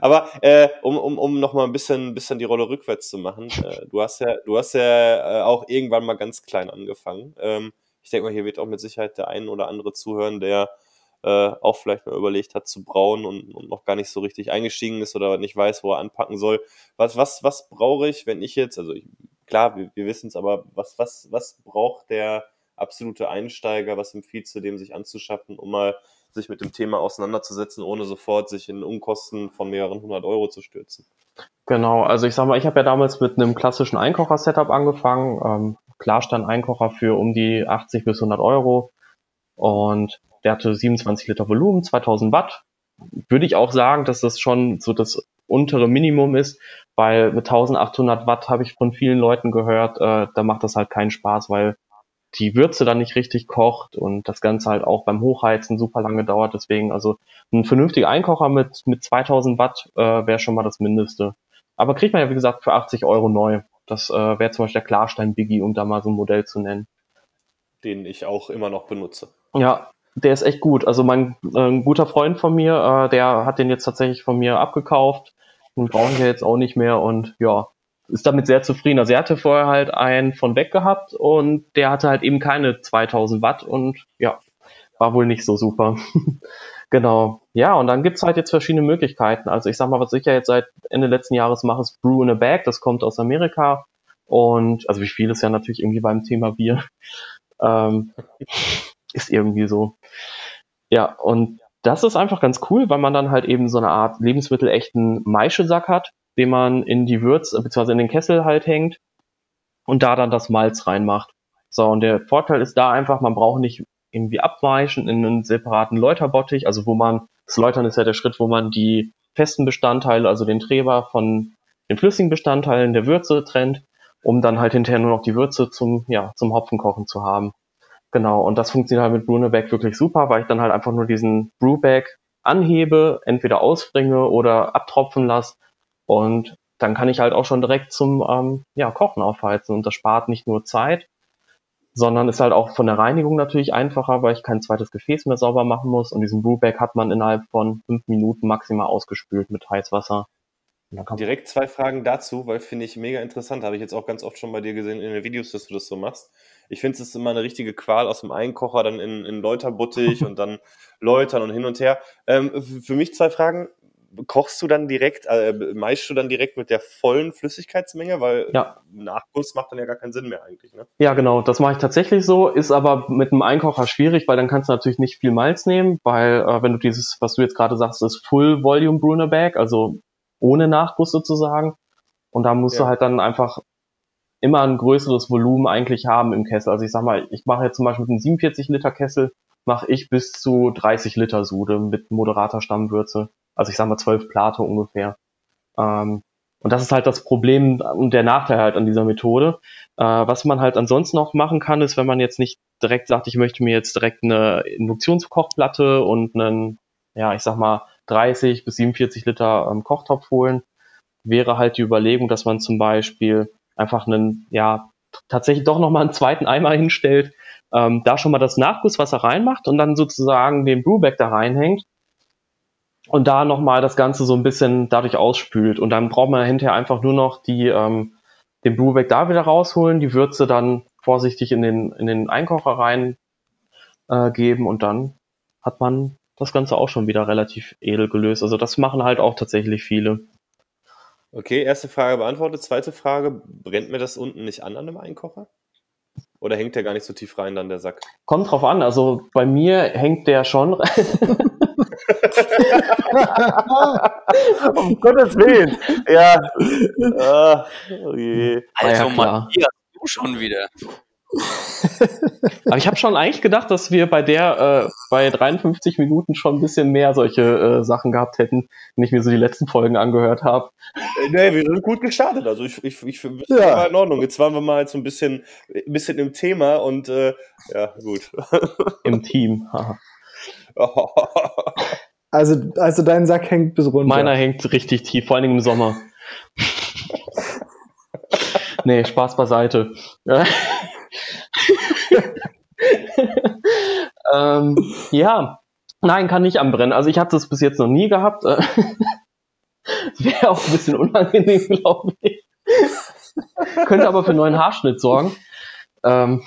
Aber äh, um, um, um nochmal ein bisschen, bisschen die Rolle rückwärts zu machen, äh, du hast ja, du hast ja äh, auch irgendwann mal ganz klein angefangen. Ähm, ich denke mal, hier wird auch mit Sicherheit der ein oder andere zuhören, der äh, auch vielleicht mal überlegt hat zu brauen und, und, noch gar nicht so richtig eingestiegen ist oder nicht weiß, wo er anpacken soll. Was, was, was brauche ich, wenn ich jetzt, also ich, klar, wir, wir wissen es, aber was, was, was braucht der absolute Einsteiger, was empfiehlt du dem, sich anzuschaffen, um mal sich mit dem Thema auseinanderzusetzen, ohne sofort sich in Unkosten von mehreren hundert Euro zu stürzen. Genau, also ich sag mal, ich habe ja damals mit einem klassischen Einkocher-Setup angefangen. Ähm, Klarstand-Einkocher für um die 80 bis 100 Euro. Und der hatte 27 Liter Volumen, 2000 Watt. Würde ich auch sagen, dass das schon so das untere Minimum ist, weil mit 1800 Watt habe ich von vielen Leuten gehört, äh, da macht das halt keinen Spaß, weil die Würze dann nicht richtig kocht und das Ganze halt auch beim Hochheizen super lange dauert. Deswegen, also ein vernünftiger Einkocher mit, mit 2000 Watt äh, wäre schon mal das Mindeste. Aber kriegt man ja, wie gesagt, für 80 Euro neu. Das äh, wäre zum Beispiel der Klarstein Biggie, um da mal so ein Modell zu nennen. Den ich auch immer noch benutze. Ja, der ist echt gut. Also mein äh, ein guter Freund von mir, äh, der hat den jetzt tatsächlich von mir abgekauft. Den brauchen wir jetzt auch nicht mehr und ja, ist damit sehr zufrieden. Also er hatte vorher halt einen von weg gehabt und der hatte halt eben keine 2000 Watt und ja, war wohl nicht so super. [LAUGHS] genau. Ja, und dann gibt's halt jetzt verschiedene Möglichkeiten. Also ich sag mal, was ich ja jetzt seit Ende letzten Jahres mache, ist Brew in a Bag. Das kommt aus Amerika. Und also wie viel ist ja natürlich irgendwie beim Thema Bier. [LAUGHS] Ähm, ist irgendwie so. Ja, und das ist einfach ganz cool, weil man dann halt eben so eine Art lebensmittelechten Maischesack hat, den man in die Würz, beziehungsweise in den Kessel halt hängt und da dann das Malz reinmacht. So, und der Vorteil ist da einfach, man braucht nicht irgendwie abweichen in einen separaten Läuterbottich, also wo man, das Läutern ist ja der Schritt, wo man die festen Bestandteile, also den Treber von den flüssigen Bestandteilen der Würze trennt, um dann halt hinterher nur noch die Würze zum, ja, zum Hopfenkochen zu haben. Genau, und das funktioniert halt mit Brewback wirklich super, weil ich dann halt einfach nur diesen Brewback anhebe, entweder ausbringe oder abtropfen lasse und dann kann ich halt auch schon direkt zum ähm, ja, Kochen aufheizen und das spart nicht nur Zeit, sondern ist halt auch von der Reinigung natürlich einfacher, weil ich kein zweites Gefäß mehr sauber machen muss und diesen Brewback hat man innerhalb von fünf Minuten maximal ausgespült mit Heißwasser. Direkt zwei Fragen dazu, weil finde ich mega interessant. Habe ich jetzt auch ganz oft schon bei dir gesehen in den Videos, dass du das so machst. Ich finde es ist immer eine richtige Qual aus dem Einkocher, dann in, in Läuterbuttich und dann [LAUGHS] Läutern und hin und her. Ähm, für mich zwei Fragen kochst du dann direkt, äh, meischst du dann direkt mit der vollen Flüssigkeitsmenge, weil ja. Nachguss macht dann ja gar keinen Sinn mehr eigentlich. Ne? Ja, genau, das mache ich tatsächlich so, ist aber mit einem Einkocher schwierig, weil dann kannst du natürlich nicht viel Malz nehmen, weil äh, wenn du dieses, was du jetzt gerade sagst, ist Full Volume Bruner Bag, also ohne Nachguss sozusagen, und da musst ja. du halt dann einfach immer ein größeres Volumen eigentlich haben im Kessel. Also ich sag mal, ich mache jetzt zum Beispiel mit einem 47 Liter Kessel mache ich bis zu 30 Liter Sude mit moderater Stammwürze. Also ich sag mal zwölf Plate ungefähr. Ähm, und das ist halt das Problem und der Nachteil halt an dieser Methode. Äh, was man halt ansonsten noch machen kann, ist, wenn man jetzt nicht direkt sagt, ich möchte mir jetzt direkt eine Induktionskochplatte und einen, ja, ich sag mal 30 bis 47 Liter ähm, Kochtopf holen, wäre halt die Überlegung, dass man zum Beispiel einfach einen, ja, tatsächlich doch nochmal einen zweiten Eimer hinstellt, ähm, da schon mal das Nachgusswasser reinmacht und dann sozusagen den Brewback da reinhängt und da nochmal das Ganze so ein bisschen dadurch ausspült. Und dann braucht man hinterher einfach nur noch die, ähm, den Brewback da wieder rausholen, die Würze dann vorsichtig in den, in den Einkocher rein äh, geben und dann hat man das Ganze auch schon wieder relativ edel gelöst. Also das machen halt auch tatsächlich viele. Okay, erste Frage beantwortet. Zweite Frage, brennt mir das unten nicht an an einem Einkocher? Oder hängt der gar nicht so tief rein, dann der Sack? Kommt drauf an. Also bei mir hängt der schon. [LAUGHS] um Gottes Willen. Ja. Ah, oh je. Also, ja, Matthias, du schon wieder. Aber ich habe schon eigentlich gedacht, dass wir bei der, äh, bei 53 Minuten schon ein bisschen mehr solche äh, Sachen gehabt hätten, wenn ich mir so die letzten Folgen angehört habe. Äh, nee, wir sind gut gestartet. Also ich, ich, ich finde ja. in Ordnung. Jetzt waren wir mal so ein bisschen, ein bisschen im Thema und äh, ja, gut. [LAUGHS] Im Team. [LAUGHS] also, also dein Sack hängt bis runter. Meiner hängt richtig tief, vor allem im Sommer. [LAUGHS] nee, Spaß beiseite. [LAUGHS] ähm, ja, Nein, kann nicht anbrennen. Also ich hatte es bis jetzt noch nie gehabt. [LAUGHS] Wäre auch ein bisschen unangenehm, [LAUGHS] glaube ich. Könnte aber für einen neuen Haarschnitt sorgen. Ähm,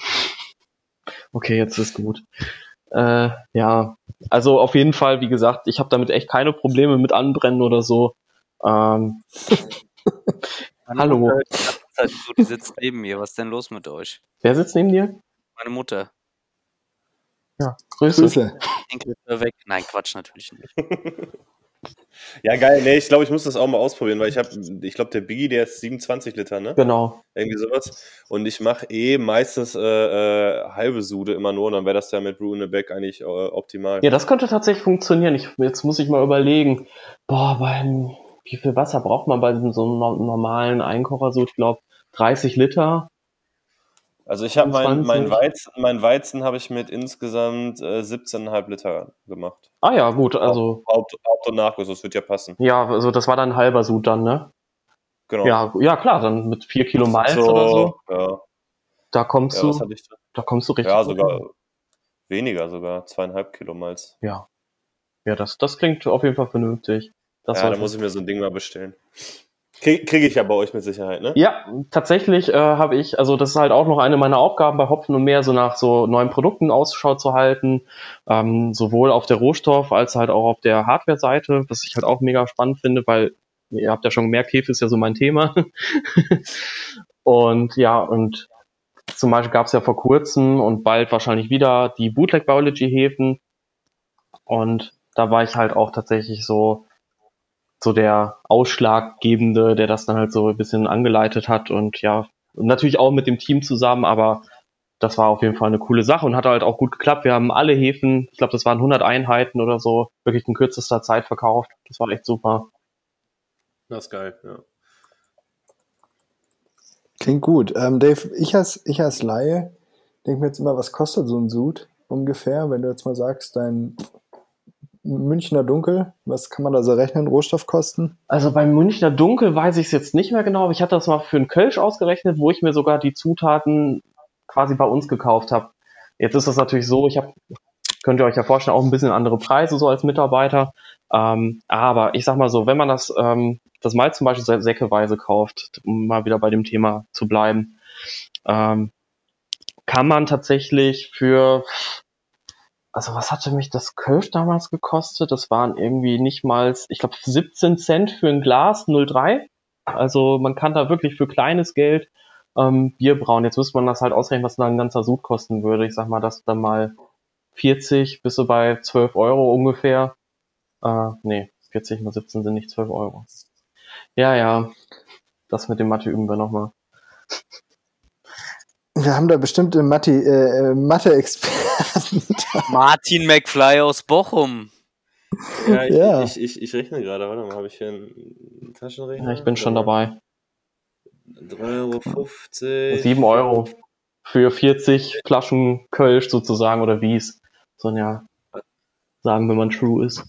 okay, jetzt ist gut. Äh, ja, also auf jeden Fall, wie gesagt, ich habe damit echt keine Probleme mit Anbrennen oder so. Ähm, hallo. Die sitzt neben mir. Was ist denn los mit euch? Wer sitzt neben dir? Meine Mutter. Ja, Grüße. Grüße. Enkel weg. Nein, Quatsch, natürlich nicht. Ja, geil. Nee, ich glaube, ich muss das auch mal ausprobieren, weil ich habe, ich glaube, der Biggie, der ist 27 Liter, ne? Genau. Irgendwie sowas. Und ich mache eh meistens äh, äh, halbe Sude immer nur, und dann wäre das ja mit Brew in the Back eigentlich äh, optimal. Ja, das könnte tatsächlich funktionieren. Ich, jetzt muss ich mal überlegen. Boah, beim, wie viel Wasser braucht man bei diesem so einem no- normalen Einkocher? So, ich glaube, 30 Liter. Also ich habe mein, 20. mein Weizen, mein Weizen habe ich mit insgesamt äh, 17,5 Liter gemacht. Ah ja, gut, also, Haupt, Haupt und Nachguss, das wird ja passen. ja, also das war dann ein halber Sud dann, ne? Genau. Ja, ja, klar, dann mit 4 Kilo Malz oder so. Ja, Da kommst ja du, da kommst du richtig. Ja, sogar hin. weniger, sogar zweieinhalb Kilo Malz. Ja. Ja, das, das klingt auf jeden Fall vernünftig. Das ja, da muss ich mir so ein Ding mal bestellen. Krieg, Kriege ich ja bei euch mit Sicherheit, ne? Ja, tatsächlich äh, habe ich, also das ist halt auch noch eine meiner Aufgaben bei Hopfen und mehr, so nach so neuen Produkten Ausschau zu halten, ähm, sowohl auf der Rohstoff- als halt auch auf der Hardware-Seite, was ich halt auch mega spannend finde, weil ihr habt ja schon gemerkt, Hefe ist ja so mein Thema. [LAUGHS] und ja, und zum Beispiel gab es ja vor kurzem und bald wahrscheinlich wieder die Bootleg Biology Hefen und da war ich halt auch tatsächlich so so der Ausschlaggebende, der das dann halt so ein bisschen angeleitet hat und ja, und natürlich auch mit dem Team zusammen, aber das war auf jeden Fall eine coole Sache und hat halt auch gut geklappt. Wir haben alle Häfen, ich glaube, das waren 100 Einheiten oder so, wirklich in kürzester Zeit verkauft. Das war echt super. Das ist geil, ja. Klingt gut. Ähm, Dave, ich als, ich als Laie denke mir jetzt immer, was kostet so ein Sud ungefähr, wenn du jetzt mal sagst, dein Münchner Dunkel, was kann man da so rechnen, Rohstoffkosten? Also beim Münchner Dunkel weiß ich es jetzt nicht mehr genau, aber ich hatte das mal für einen Kölsch ausgerechnet, wo ich mir sogar die Zutaten quasi bei uns gekauft habe. Jetzt ist das natürlich so, ich habe, könnt ihr euch ja vorstellen, auch ein bisschen andere Preise so als Mitarbeiter. Ähm, aber ich sag mal so, wenn man das, ähm, das Malz zum Beispiel sä- säckeweise kauft, um mal wieder bei dem Thema zu bleiben, ähm, kann man tatsächlich für, also was hatte mich das Kölsch damals gekostet? Das waren irgendwie nicht mal, ich glaube 17 Cent für ein Glas 03. Also man kann da wirklich für kleines Geld ähm, Bier brauen. Jetzt müsste man das halt ausrechnen, was dann ein ganzer Sud kosten würde. Ich sag mal, das dann mal 40 bis so bei 12 Euro ungefähr. Äh, nee, 40 mal 17 sind nicht 12 Euro. Ja, ja. Das mit dem Mathe üben wir nochmal. Wir haben da bestimmte Mathe, äh, äh, Mathe-Experten. [LAUGHS] Martin McFly aus Bochum. Ja, ich, Ja. Ich, ich, ich rechne gerade, warte mal, habe ich hier einen Taschenrechner? Ja, ich bin schon dabei. 3,50 Euro. 7 Euro für 40 Flaschen Kölsch sozusagen oder Wies. So ja, sagen, wenn man true ist.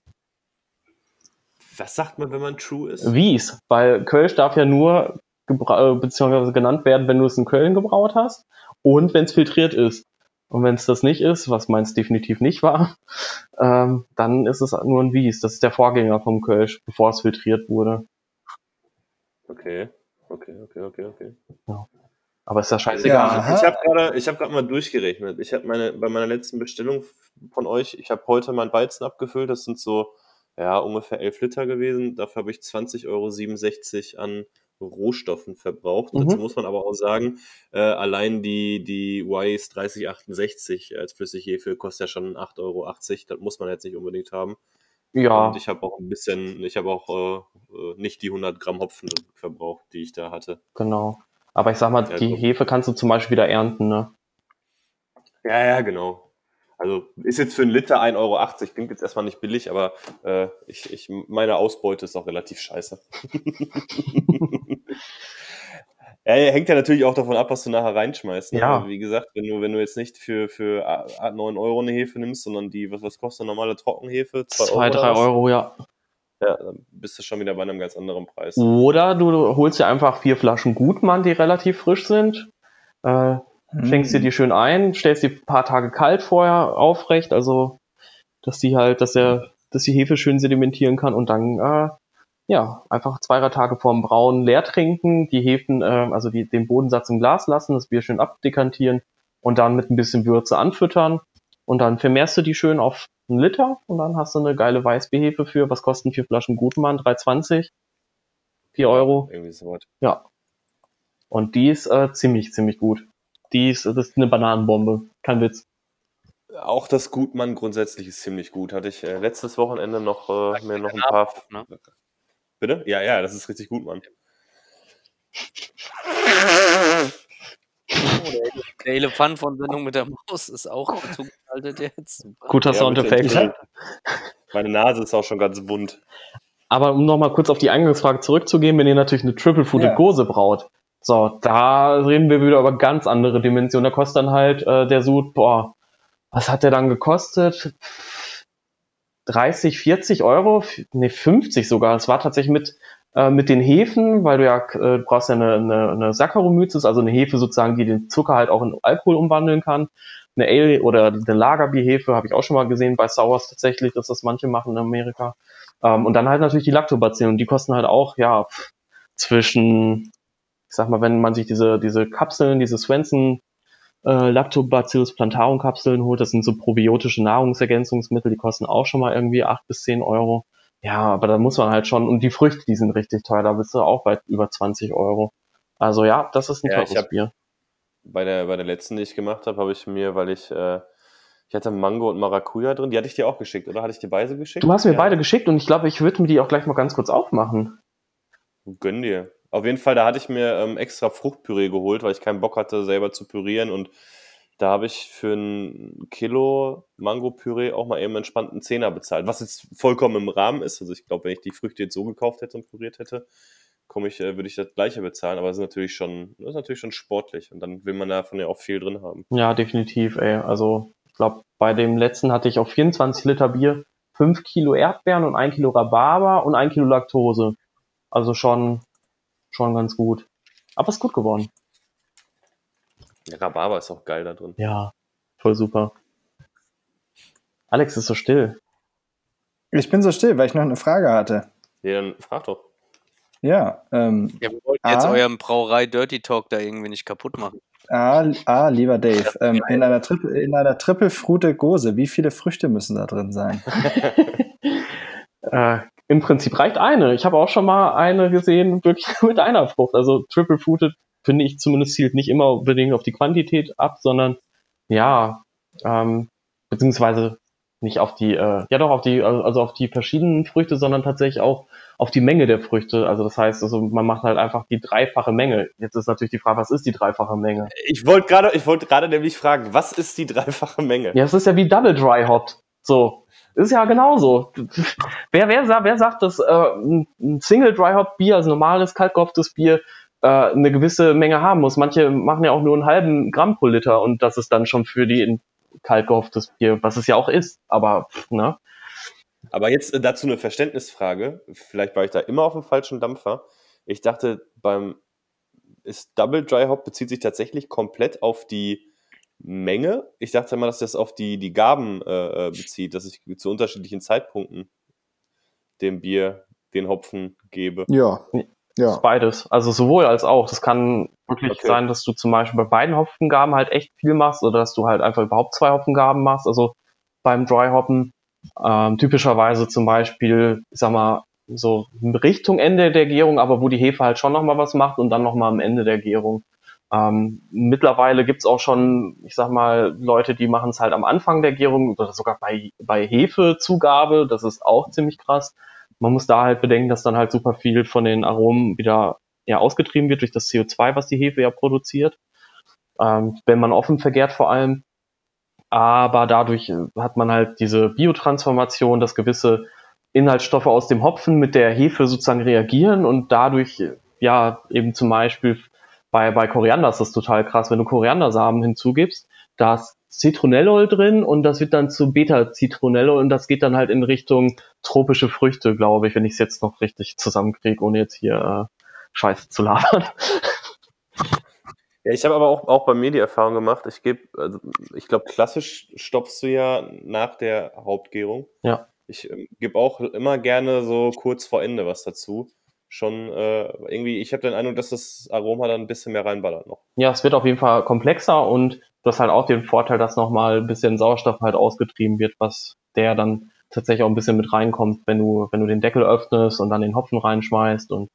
Was sagt man, wenn man true ist? Wies, weil Kölsch darf ja nur äh, beziehungsweise genannt werden, wenn du es in Köln gebraut hast und wenn es filtriert ist. Und wenn es das nicht ist, was meins definitiv nicht war, [LAUGHS] ähm, dann ist es nur ein Wies. Das ist der Vorgänger vom Kölsch, bevor es filtriert wurde. Okay, okay, okay, okay, okay. Aber ist ja scheißegal. Ja. Ich habe gerade ich hab grad mal durchgerechnet. Ich habe meine, bei meiner letzten Bestellung von euch, ich habe heute mein Weizen abgefüllt. Das sind so, ja, ungefähr 11 Liter gewesen. Dafür habe ich 20,67 Euro an Rohstoffen verbraucht. Mhm. Dazu muss man aber auch sagen, äh, allein die, die Wise 3068 als Flüssighefe kostet ja schon 8,80 Euro. Das muss man jetzt nicht unbedingt haben. Ja, Und ich habe auch ein bisschen, ich habe auch äh, äh, nicht die 100 Gramm Hopfen verbraucht, die ich da hatte. genau. Aber ich sag mal, Ja, die so. Hefe kannst du zum Beispiel wieder ernten, ne? Ja, ja, genau. Also ist jetzt für einen Liter 1,80 Euro, klingt jetzt erstmal nicht billig, aber äh, ich, ich, meine Ausbeute ist auch relativ scheiße. [LAUGHS] ja, hängt ja natürlich auch davon ab, was du nachher reinschmeißt. Ne? Ja. Aber Wie gesagt, wenn du, wenn du jetzt nicht für, für a- 9 Euro eine Hefe nimmst, sondern die, was, was kostet eine normale Trockenhefe? Zwei Zwei, oder drei was? Euro, ja. Ja, dann bist du schon wieder bei einem ganz anderen Preis. Oder du holst dir einfach vier Flaschen Gutmann, die relativ frisch sind, äh, schenkst dir die schön ein, stellst die ein paar Tage kalt vorher aufrecht, also dass die halt, dass er, dass die Hefe schön sedimentieren kann und dann äh, ja, einfach zwei, drei Tage vorm Brauen leer trinken, die Hefen, äh, also die, den Bodensatz im Glas lassen, das Bier schön abdekantieren und dann mit ein bisschen Würze anfüttern und dann vermehrst du die schön auf einen Liter und dann hast du eine geile Weißbierhefe für, was kosten vier Flaschen Gutmann? 3,20? 4 Euro? Irgendwie so was. Ja. Und die ist äh, ziemlich, ziemlich gut. Die ist, das ist eine Bananenbombe. Kein Witz. Auch das Gutmann grundsätzlich ist ziemlich gut. Hatte ich äh, letztes Wochenende noch äh, mir noch ein paar. Ne? Bitte? Ja, ja, das ist richtig gut, Mann. Oh, der, Elefant von Sendung mit der Maus ist auch zugeschaltet jetzt. Super. Guter Ja, Soundeffekt. Meine Nase ist auch schon ganz bunt. Aber um nochmal kurz auf die Eingangsfrage zurückzugehen, wenn ihr natürlich eine Triple Fooded Ja. Gose braut, so, da reden wir wieder über ganz andere Dimensionen. Da kostet dann halt äh, der Sud, boah, was hat der dann gekostet? 30, 40 Euro? Ne, 50 sogar. Es war tatsächlich mit, äh, mit den Hefen, weil du ja äh, brauchst ja eine, eine, eine Saccharomyces, also eine Hefe sozusagen, die den Zucker halt auch in Alkohol umwandeln kann. Eine Ale oder eine Lagerbierhefe habe ich auch schon mal gesehen bei Sours tatsächlich, dass das manche machen in Amerika. Ähm, und dann halt natürlich die Lactobacillen. Und die kosten halt auch, ja, zwischen, ich sag mal, wenn man sich diese, diese Kapseln, diese Swenson äh, Lactobacillus plantarum Kapseln holt, das sind so probiotische Nahrungsergänzungsmittel, die kosten auch schon mal irgendwie acht bis zehn Euro. Ja, aber da muss man halt schon, und die Früchte, die sind richtig teuer, da bist du auch bei über 20 Euro. Also ja, das ist ein Ja, teures Bier. Bei der, bei der letzten, die ich gemacht habe, habe ich mir, weil ich, äh, ich hatte Mango und Maracuja drin, die hatte ich dir auch geschickt, oder? Hatte ich dir beide geschickt? Du hast mir Ja. beide geschickt und ich glaube, ich würde mir die auch gleich mal ganz kurz aufmachen. Gönn dir. Auf jeden Fall, da hatte ich mir ähm, extra Fruchtpüree geholt, weil ich keinen Bock hatte, selber zu pürieren. Und da habe ich für ein Kilo Mango-Püree auch mal eben einen entspannten Zehner bezahlt. Was jetzt vollkommen im Rahmen ist. Also ich glaube, wenn ich die Früchte jetzt so gekauft hätte und püriert hätte, komme ich, äh, würde ich das gleiche bezahlen. Aber das ist natürlich schon, das ist natürlich schon sportlich. Und dann will man davon ja auch viel drin haben. Ja, definitiv, ey. Also, ich glaube, bei dem letzten hatte ich auf 24 Liter Bier 5 Kilo Erdbeeren und 1 Kilo Rhabarber und 1 Kilo Laktose. Also schon, schon ganz gut. Aber ist gut geworden. Ja, Rhabarber ist auch geil da drin. Ja, voll super. Alex ist so still. Ich bin so still, weil ich noch eine Frage hatte. Ja, dann frag doch. Ja, ähm, Ja, wir wollten jetzt Ah. euren Brauerei Dirty Talk da irgendwie nicht kaputt machen. A, A lieber Dave, ähm, in einer Triple, in einer Triple Frute Gose, wie viele Früchte müssen da drin sein? [LAUGHS] [LAUGHS] Äh, Im Prinzip reicht eine. Ich habe auch schon mal eine gesehen, wirklich [LAUGHS] mit einer Frucht. Also Triple Fruited, finde ich zumindest, zielt nicht immer unbedingt auf die Quantität ab, sondern ja, ähm, beziehungsweise nicht auf die, äh, ja doch auf die, also auf die verschiedenen Früchte, sondern tatsächlich auch auf die Menge der Früchte. Also das heißt, also man macht halt einfach die dreifache Menge. Jetzt ist natürlich die Frage, was ist die dreifache Menge? Ich wollte gerade, ich wollte gerade nämlich fragen, was ist die dreifache Menge? Ja, es ist ja wie Double Dry Hop. So. Ist ja genauso. [LAUGHS] Wer, wer, wer sagt, dass äh, ein Single Dry Hop Bier, also normales kaltgehopftes Bier, äh, eine gewisse Menge haben muss? Manche machen ja auch nur einen halben Gramm pro Liter und das ist dann schon für die in kaltgehopftes Bier, was es ja auch ist. Aber, ne? Aber jetzt äh, dazu eine Verständnisfrage. Vielleicht war ich da immer auf dem falschen Dampfer. Ich dachte, beim ist Double Dry Hop bezieht sich tatsächlich komplett auf die Menge. Ich dachte immer, dass das auf die, die Gaben äh, äh, bezieht, dass ich zu unterschiedlichen Zeitpunkten dem Bier den Hopfen gebe. Ja, ja. Beides. Also sowohl als auch. Das kann wirklich Okay. sein, dass du zum Beispiel bei beiden Hopfengaben halt echt viel machst oder dass du halt einfach überhaupt zwei Hopfengaben machst. Also beim Dry Hoppen ähm, typischerweise zum Beispiel, ich sag mal, so Richtung Ende der Gärung, aber wo die Hefe halt schon nochmal was macht und dann nochmal am Ende der Gärung. Ähm, mittlerweile gibt's auch schon, ich sag mal, Leute, die machen es halt am Anfang der Gärung oder sogar bei, bei Hefezugabe. Das ist auch ziemlich krass. Man muss da halt bedenken, dass dann halt super viel von den Aromen wieder ja, ausgetrieben wird durch das CO2, was die Hefe ja produziert. Ähm, wenn man offen vergärt vor allem. Aber dadurch hat man halt diese Biotransformation, dass gewisse Inhaltsstoffe aus dem Hopfen mit der Hefe sozusagen reagieren und dadurch, ja, eben zum Beispiel bei, bei Koriander ist das total krass, wenn du Koriandersamen hinzugibst, da ist Zitronellol drin und das wird dann zu Beta-Zitronellol und das geht dann halt in Richtung tropische Früchte, glaube ich, wenn ich es jetzt noch richtig zusammenkriege, ohne jetzt hier äh, Scheiße zu labern. Ja, ich habe aber auch, auch bei mir die Erfahrung gemacht, ich gebe, also ich glaube, klassisch stopfst du ja nach der Hauptgärung. Ja. Ich ähm, gebe auch immer gerne so kurz vor Ende was dazu. Schon äh, irgendwie, ich habe den Eindruck, dass das Aroma dann ein bisschen mehr reinballert noch. Ja, es wird auf jeden Fall komplexer und du hast halt auch den Vorteil, dass nochmal ein bisschen Sauerstoff halt ausgetrieben wird, was der dann tatsächlich auch ein bisschen mit reinkommt, wenn du, wenn du den Deckel öffnest und dann den Hopfen reinschmeißt und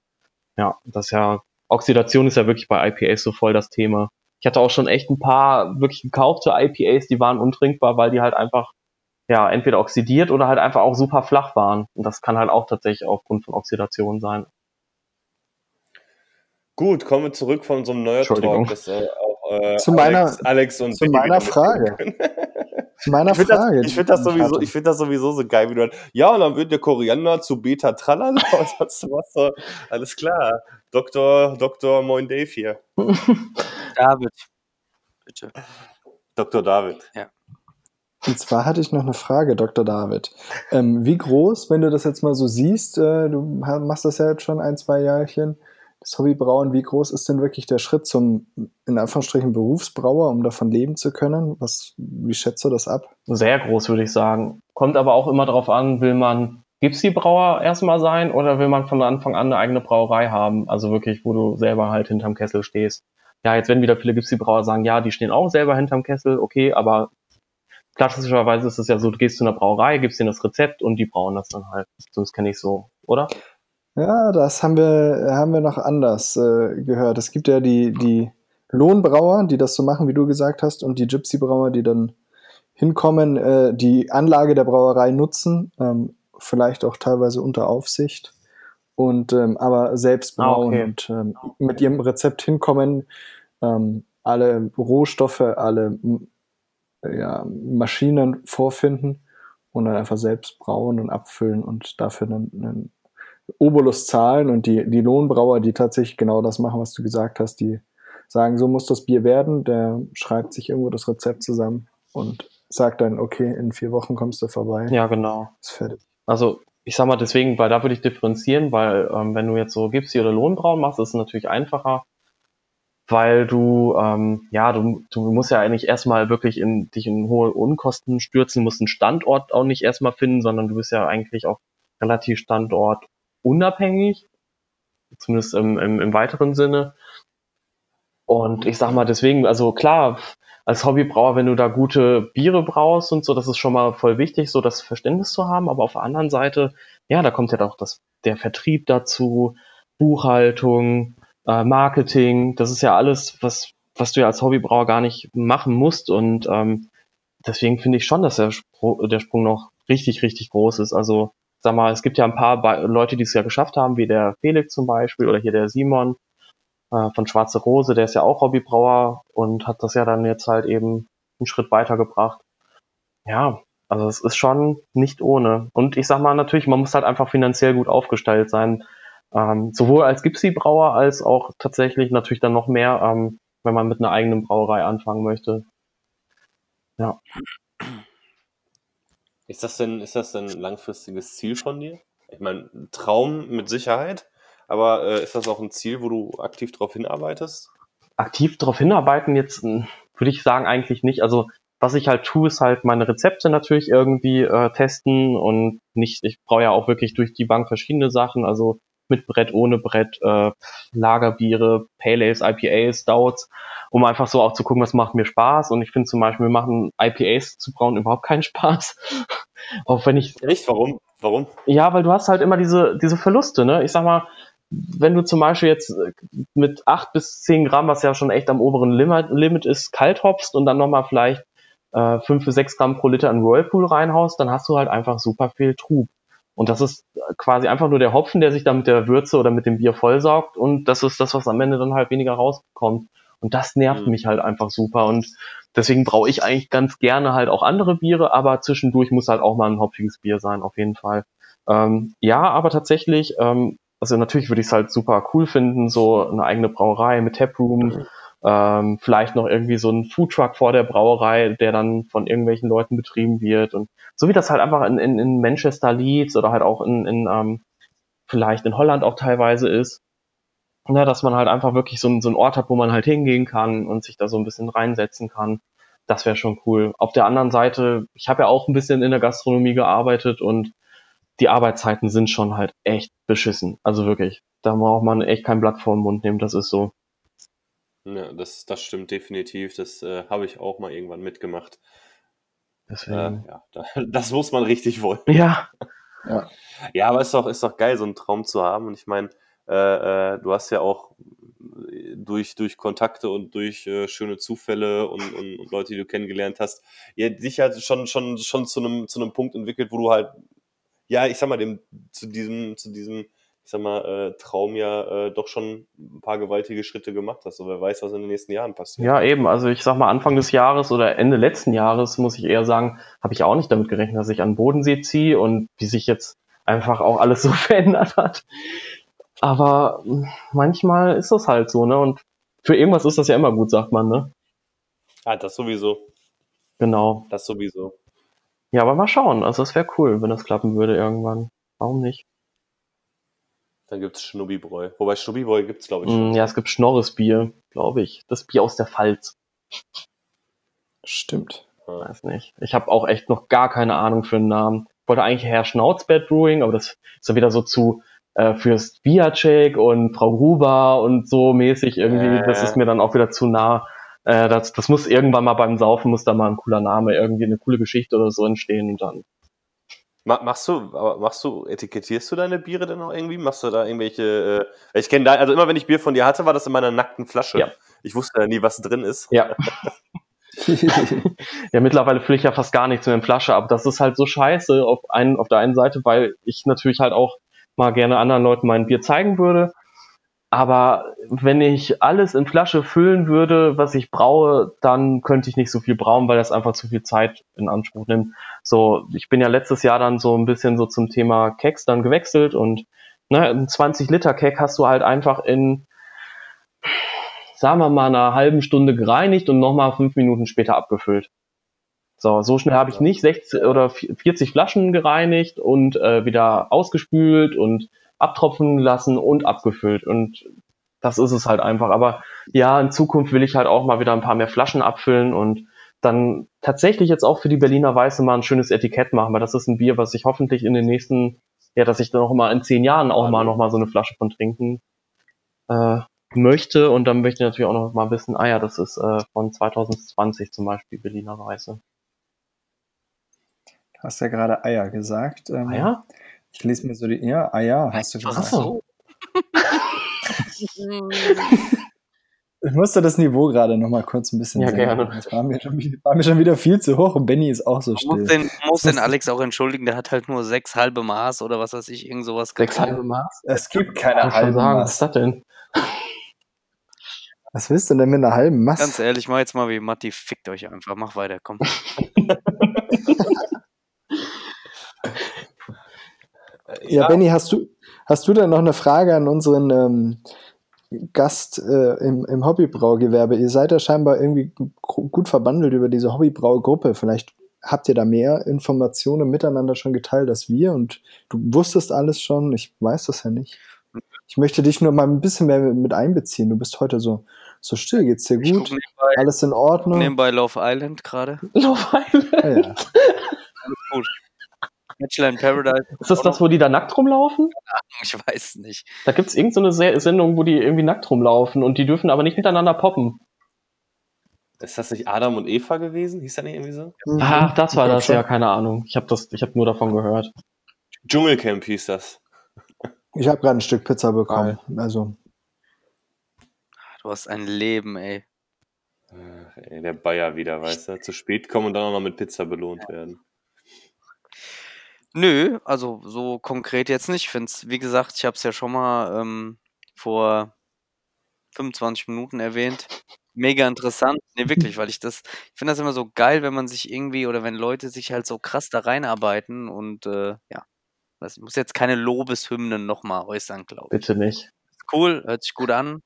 ja, das ja, Oxidation ist ja wirklich bei IPAs so voll das Thema. Ich hatte auch schon echt ein paar wirklich gekaufte IPAs, die waren untrinkbar, weil die halt einfach, ja, entweder oxidiert oder halt einfach auch super flach waren. Und das kann halt auch tatsächlich aufgrund von Oxidation sein. Gut, kommen wir zurück von so einem Entschuldigung. Talk, das äh, auch äh, Zu meiner- Alex, Alex und zu meiner Frage. [LAUGHS] Zu meiner Ich finde Frage. das, ich find das, die ich sowieso, ich find das sowieso so geil, wie du ja, und dann wird der Koriander zu Beta Tralala [LAUGHS] und sonst was so. Alles klar. Dr. Dr. Moin Dave hier. [LAUGHS] David, bitte. Dr. David. Und zwar hatte ich noch eine Frage, Dr. David. Ähm, wie groß, wenn du das jetzt mal so siehst, äh, du machst das ja jetzt schon ein, zwei Jahrchen, das Hobbybrauen, wie groß ist denn wirklich der Schritt zum, in Anführungsstrichen, Berufsbrauer, um davon leben zu können? Was, wie schätzt du das ab? Sehr groß, würde ich sagen. Kommt aber auch immer darauf an, will man Gipsy-Brauer erstmal sein oder will man von Anfang an eine eigene Brauerei haben? Also wirklich, wo du selber halt hinterm Kessel stehst. Ja, jetzt werden wieder viele Gipsy-Brauer sagen, ja, die stehen auch selber hinterm Kessel, okay, aber klassischerweise ist es ja so, du gehst zu einer Brauerei, gibst ihnen das Rezept und die brauen das dann halt. Sonst kenne ich so, oder? Ja, das haben wir, haben wir noch anders äh, gehört. Es gibt ja die, die Lohnbrauer, die das so machen, wie du gesagt hast, und die Gypsy-Brauer, die dann hinkommen, äh, die Anlage der Brauerei nutzen, ähm, vielleicht auch teilweise unter Aufsicht, und ähm, aber selbst Ah, brauen okay. und ähm, mit ihrem Rezept hinkommen, ähm, alle Rohstoffe, alle ja, Maschinen vorfinden und dann einfach selbst brauen und abfüllen und dafür einen, einen Obolus zahlen und die, die Lohnbrauer, die tatsächlich genau das machen, was du gesagt hast, die sagen, so muss das Bier werden, der schreibt sich irgendwo das Rezept zusammen und sagt dann, okay, in vier Wochen kommst du vorbei, Ja, genau. ist fertig. Also ich sag mal deswegen, weil da würde ich differenzieren, weil ähm, wenn du jetzt so Gipsy oder Lohnbrauen machst, ist es natürlich einfacher, weil du, ähm, ja, du, du musst ja eigentlich erstmal wirklich in dich in hohe Unkosten stürzen, musst einen Standort auch nicht erstmal finden, sondern du bist ja eigentlich auch relativ standortunabhängig, zumindest im, im, im weiteren Sinne. Und ich sag mal deswegen, also klar, als Hobbybrauer, wenn du da gute Biere brauchst und so, das ist schon mal voll wichtig, so das Verständnis zu haben. Aber auf der anderen Seite, ja, da kommt ja auch das, der Vertrieb dazu, Buchhaltung, äh, Marketing. Das ist ja alles, was, was du ja als Hobbybrauer gar nicht machen musst. Und ähm, deswegen finde ich schon, dass der, Spro der Sprung noch richtig, richtig groß ist. Also, sag mal, es gibt ja ein paar Be Leute, die es ja geschafft haben, wie der Felix zum Beispiel oder hier der Simon äh, von Schwarze Rose, der ist ja auch Hobbybrauer und hat das ja dann jetzt halt eben einen Schritt weitergebracht. Ja, also es ist schon nicht ohne. Und ich sag mal natürlich, man muss halt einfach finanziell gut aufgestellt sein. Ähm, sowohl als Gipsy-Brauer als auch tatsächlich natürlich dann noch mehr, ähm, wenn man mit einer eigenen Brauerei anfangen möchte. Ist das denn, ist das denn ein langfristiges Ziel von dir? Ich meine, ein Traum mit Sicherheit, aber äh, ist das auch ein Ziel, wo du aktiv drauf hinarbeitest? aktiv darauf hinarbeiten jetzt mh, würde ich sagen eigentlich nicht. Also was ich halt tue, ist halt meine Rezepte natürlich irgendwie äh, testen und nicht, ich brauche ja auch wirklich durch die Bank verschiedene Sachen, also mit Brett, ohne Brett, äh, Lagerbiere, Pale Ales, IPAs, Stouts, um einfach so auch zu gucken, was macht mir Spaß. Und ich finde zum Beispiel, mir machen IPAs zu brauen überhaupt keinen Spaß. Auch wenn ich Echt? Warum? Warum? ja, weil du hast halt immer diese, diese Verluste, ne? Ich sag mal, wenn du zum Beispiel jetzt äh, mit acht bis zehn Gramm, was ja schon echt am oberen Limit, ist, kalt hopst und dann nochmal vielleicht äh, fünf bis sechs Gramm pro Liter in Whirlpool reinhaust, dann hast du halt einfach super viel Trub. Und das ist quasi einfach nur der Hopfen, der sich dann mit der Würze oder mit dem Bier vollsaugt und das ist das, was am Ende dann halt weniger rauskommt. Und das nervt Mhm. mich halt einfach super und deswegen brauche ich eigentlich ganz gerne halt auch andere Biere, aber zwischendurch muss halt auch mal ein hopfiges Bier sein, auf jeden Fall. Ähm, ja, aber tatsächlich, ähm, also natürlich würde ich es halt super cool finden, so eine eigene Brauerei mit Taproom, ähm, vielleicht noch irgendwie so ein Foodtruck vor der Brauerei, der dann von irgendwelchen Leuten betrieben wird und so wie das halt einfach in, in, in Manchester Leeds oder halt auch in, in ähm, vielleicht in Holland auch teilweise ist. Ne, dass man halt einfach wirklich so, so einen Ort hat, wo man halt hingehen kann und sich da so ein bisschen reinsetzen kann. Das wäre schon cool. Auf der anderen Seite, ich habe ja auch ein bisschen in der Gastronomie gearbeitet und die Arbeitszeiten sind schon halt echt beschissen. Also wirklich. Da braucht man echt kein Blatt vor den Mund nehmen, das ist so. Ja, das, das stimmt definitiv. Das äh, habe ich auch mal irgendwann mitgemacht. Äh, Deswegen. ja, [LAUGHS] da, das muss man richtig wollen. ja, Ja, aber ist doch, ist doch geil, so einen Traum zu haben. Und ich meine, äh, äh, du hast ja auch durch, durch Kontakte und durch äh, schöne Zufälle und, und, und Leute, die du kennengelernt hast, ja, dich halt schon, schon, schon zu einem, zu einem Punkt entwickelt, wo du halt, ja, ich sag mal, dem, zu diesem, zu diesem, ich sag mal, äh, Traum ja äh, doch schon ein paar gewaltige Schritte gemacht hast. Und wer weiß, was in den nächsten Jahren passiert. ja, eben. Also ich sag mal, Anfang des Jahres oder Ende letzten Jahres, muss ich eher sagen, habe ich auch nicht damit gerechnet, dass ich an den Bodensee ziehe und wie sich jetzt einfach auch alles [LAUGHS] so verändert hat. Aber mh, manchmal ist das halt so, ne? Und für irgendwas ist das ja immer gut, sagt man, ne? Ah, das sowieso. Genau. Das sowieso. Ja, aber mal schauen. Also es wäre cool, wenn das klappen würde irgendwann. Warum nicht? Dann gibt's Schnubbibräu. Wobei Schnubbibräu gibt's, glaube ich, Mm, ja, es gibt Schnorresbier, glaube ich. Das Bier aus der Pfalz. Stimmt. Weiß nicht. Ich habe auch echt noch gar keine Ahnung für einen Namen. Ich wollte eigentlich Herr Schnauzbett Brewing, aber das ist ja wieder so zu äh, Fürst Biacek und Frau Gruber und so mäßig irgendwie. Äh. Das ist mir dann auch wieder zu nah. Äh, das, das muss irgendwann mal beim Saufen, muss da mal ein cooler Name, irgendwie eine coole Geschichte oder so entstehen und dann. Ma- Machst du, machst du, etikettierst du deine Biere denn auch irgendwie? Machst du da irgendwelche, äh, ich kenne da, also immer wenn ich Bier von dir hatte, war das in meiner nackten Flasche. Ja. Ich wusste ja nie, was drin ist. Ja. [LAUGHS] Ja, mittlerweile fülle ich ja fast gar nichts mehr in Flasche ab. Das ist halt so scheiße auf, einen, auf der einen Seite, weil ich natürlich halt auch mal gerne anderen Leuten mein Bier zeigen würde. Aber wenn ich alles in Flasche füllen würde, was ich braue, dann könnte ich nicht so viel brauen, weil das einfach zu viel Zeit in Anspruch nimmt. So, ich bin ja letztes Jahr dann so ein bisschen so zum Thema Keks dann gewechselt und ne, ein 20 Liter Kek hast du halt einfach in sagen wir mal, einer halben Stunde gereinigt und nochmal fünf Minuten später abgefüllt. So, so schnell habe ich nicht 60 oder 40 Flaschen gereinigt und äh, wieder ausgespült und abtropfen lassen und abgefüllt. Und das ist es halt einfach. Aber ja, in Zukunft will ich halt auch mal wieder ein paar mehr Flaschen abfüllen und dann tatsächlich jetzt auch für die Berliner Weiße mal ein schönes Etikett machen, weil das ist ein Bier, was ich hoffentlich in den nächsten, ja, dass ich dann noch mal in zehn Jahren auch mal noch mal so eine Flasche von trinken äh, möchte und dann möchte ich natürlich auch noch mal wissen, ah ja, das ist äh, von 2020 zum Beispiel Berliner Weiße. Du hast ja gerade Eier gesagt. Ähm, ja? Ich lese mir so die. Ja, Eier hast du gesagt. so. [LAUGHS] Ich musste das Niveau gerade noch mal kurz ein bisschen Ja, senken. gerne. Das war mir, schon, wieder- war mir schon wieder viel zu hoch und Benny ist auch so still. den, musst den muss- Alex auch entschuldigen, der hat halt nur sechs halbe Maß oder was weiß ich, irgend sowas Sechs halbe Maß? Es gibt keine halben sagen, was ist Maß. das denn? Was willst du denn mit einer halben Maß? Ganz ehrlich, mach jetzt mal wie Matti, fickt euch einfach, mach weiter, komm. [LAUGHS] Ja, Benny, hast du, hast du denn noch eine Frage an unseren ähm, Gast äh, im, im Hobbybraugewerbe? Ihr seid ja scheinbar irgendwie gut verbandelt über diese Hobbybraugruppe. Vielleicht habt ihr da mehr Informationen miteinander schon geteilt als wir und du wusstest alles schon. Ich weiß das ja nicht. Ich möchte dich nur mal ein bisschen mehr mit einbeziehen. Du bist heute so, so still. Geht's dir gut? nebenbei, Alles in Ordnung? nebenbei Love Island gerade. Love Island. Ja, ja. Alles gut. Bachelor in Paradise. Ist das das, wo die da nackt rumlaufen? Ich weiß nicht. Da gibt's irgendeine so Sendung, wo die irgendwie nackt rumlaufen und die dürfen aber nicht miteinander poppen. Ist das nicht Adam und Eva gewesen? Hieß das nicht irgendwie so? Mhm. Ach, das war das, ja, keine Ahnung. Ich habe das, ich habe nur davon gehört. Dschungelcamp hieß das. Ich habe gerade ein Stück Pizza bekommen. Also, Du hast ein Leben, ey. Ach, ey, der Bayer wieder, weißt du? Zu spät kommen und dann auch noch mit Pizza belohnt werden. Nö, also so konkret jetzt nicht. Ich find's, wie gesagt, ich habe es ja schon mal ähm, vor 25 Minuten erwähnt. Mega interessant. Nee, wirklich, weil ich das, ich finde das immer so geil, wenn man sich irgendwie oder wenn Leute sich halt so krass da reinarbeiten und äh, ja, ich muss jetzt keine Lobeshymnen nochmal äußern, glaube ich. Bitte nicht. Cool, hört sich gut an.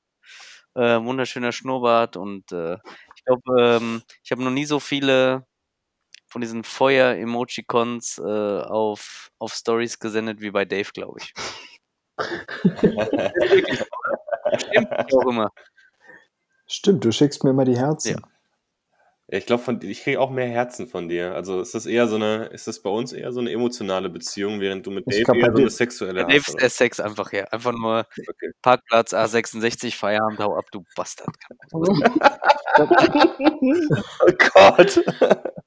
Äh, wunderschöner Schnurrbart und äh, ich glaube, ähm, ich habe noch nie so viele von diesen Feuer-Emojicons äh, auf, auf Stories gesendet wie bei Dave, glaube ich. [LAUGHS] Stimmt, auch immer. Stimmt, du schickst mir immer die Herzen. Ja. Ja, ich glaube, ich kriege auch mehr Herzen von dir. Also ist das eher so eine, ist das bei uns eher so eine emotionale Beziehung, während du mit Ich Dave eher so eine sexuelle Dave hast? ist oder? der Sex einfach her. Einfach nur Okay. Parkplatz A66, Feierabend, hau ab, du Bastard. [LAUGHS] Oh Gott. [LAUGHS]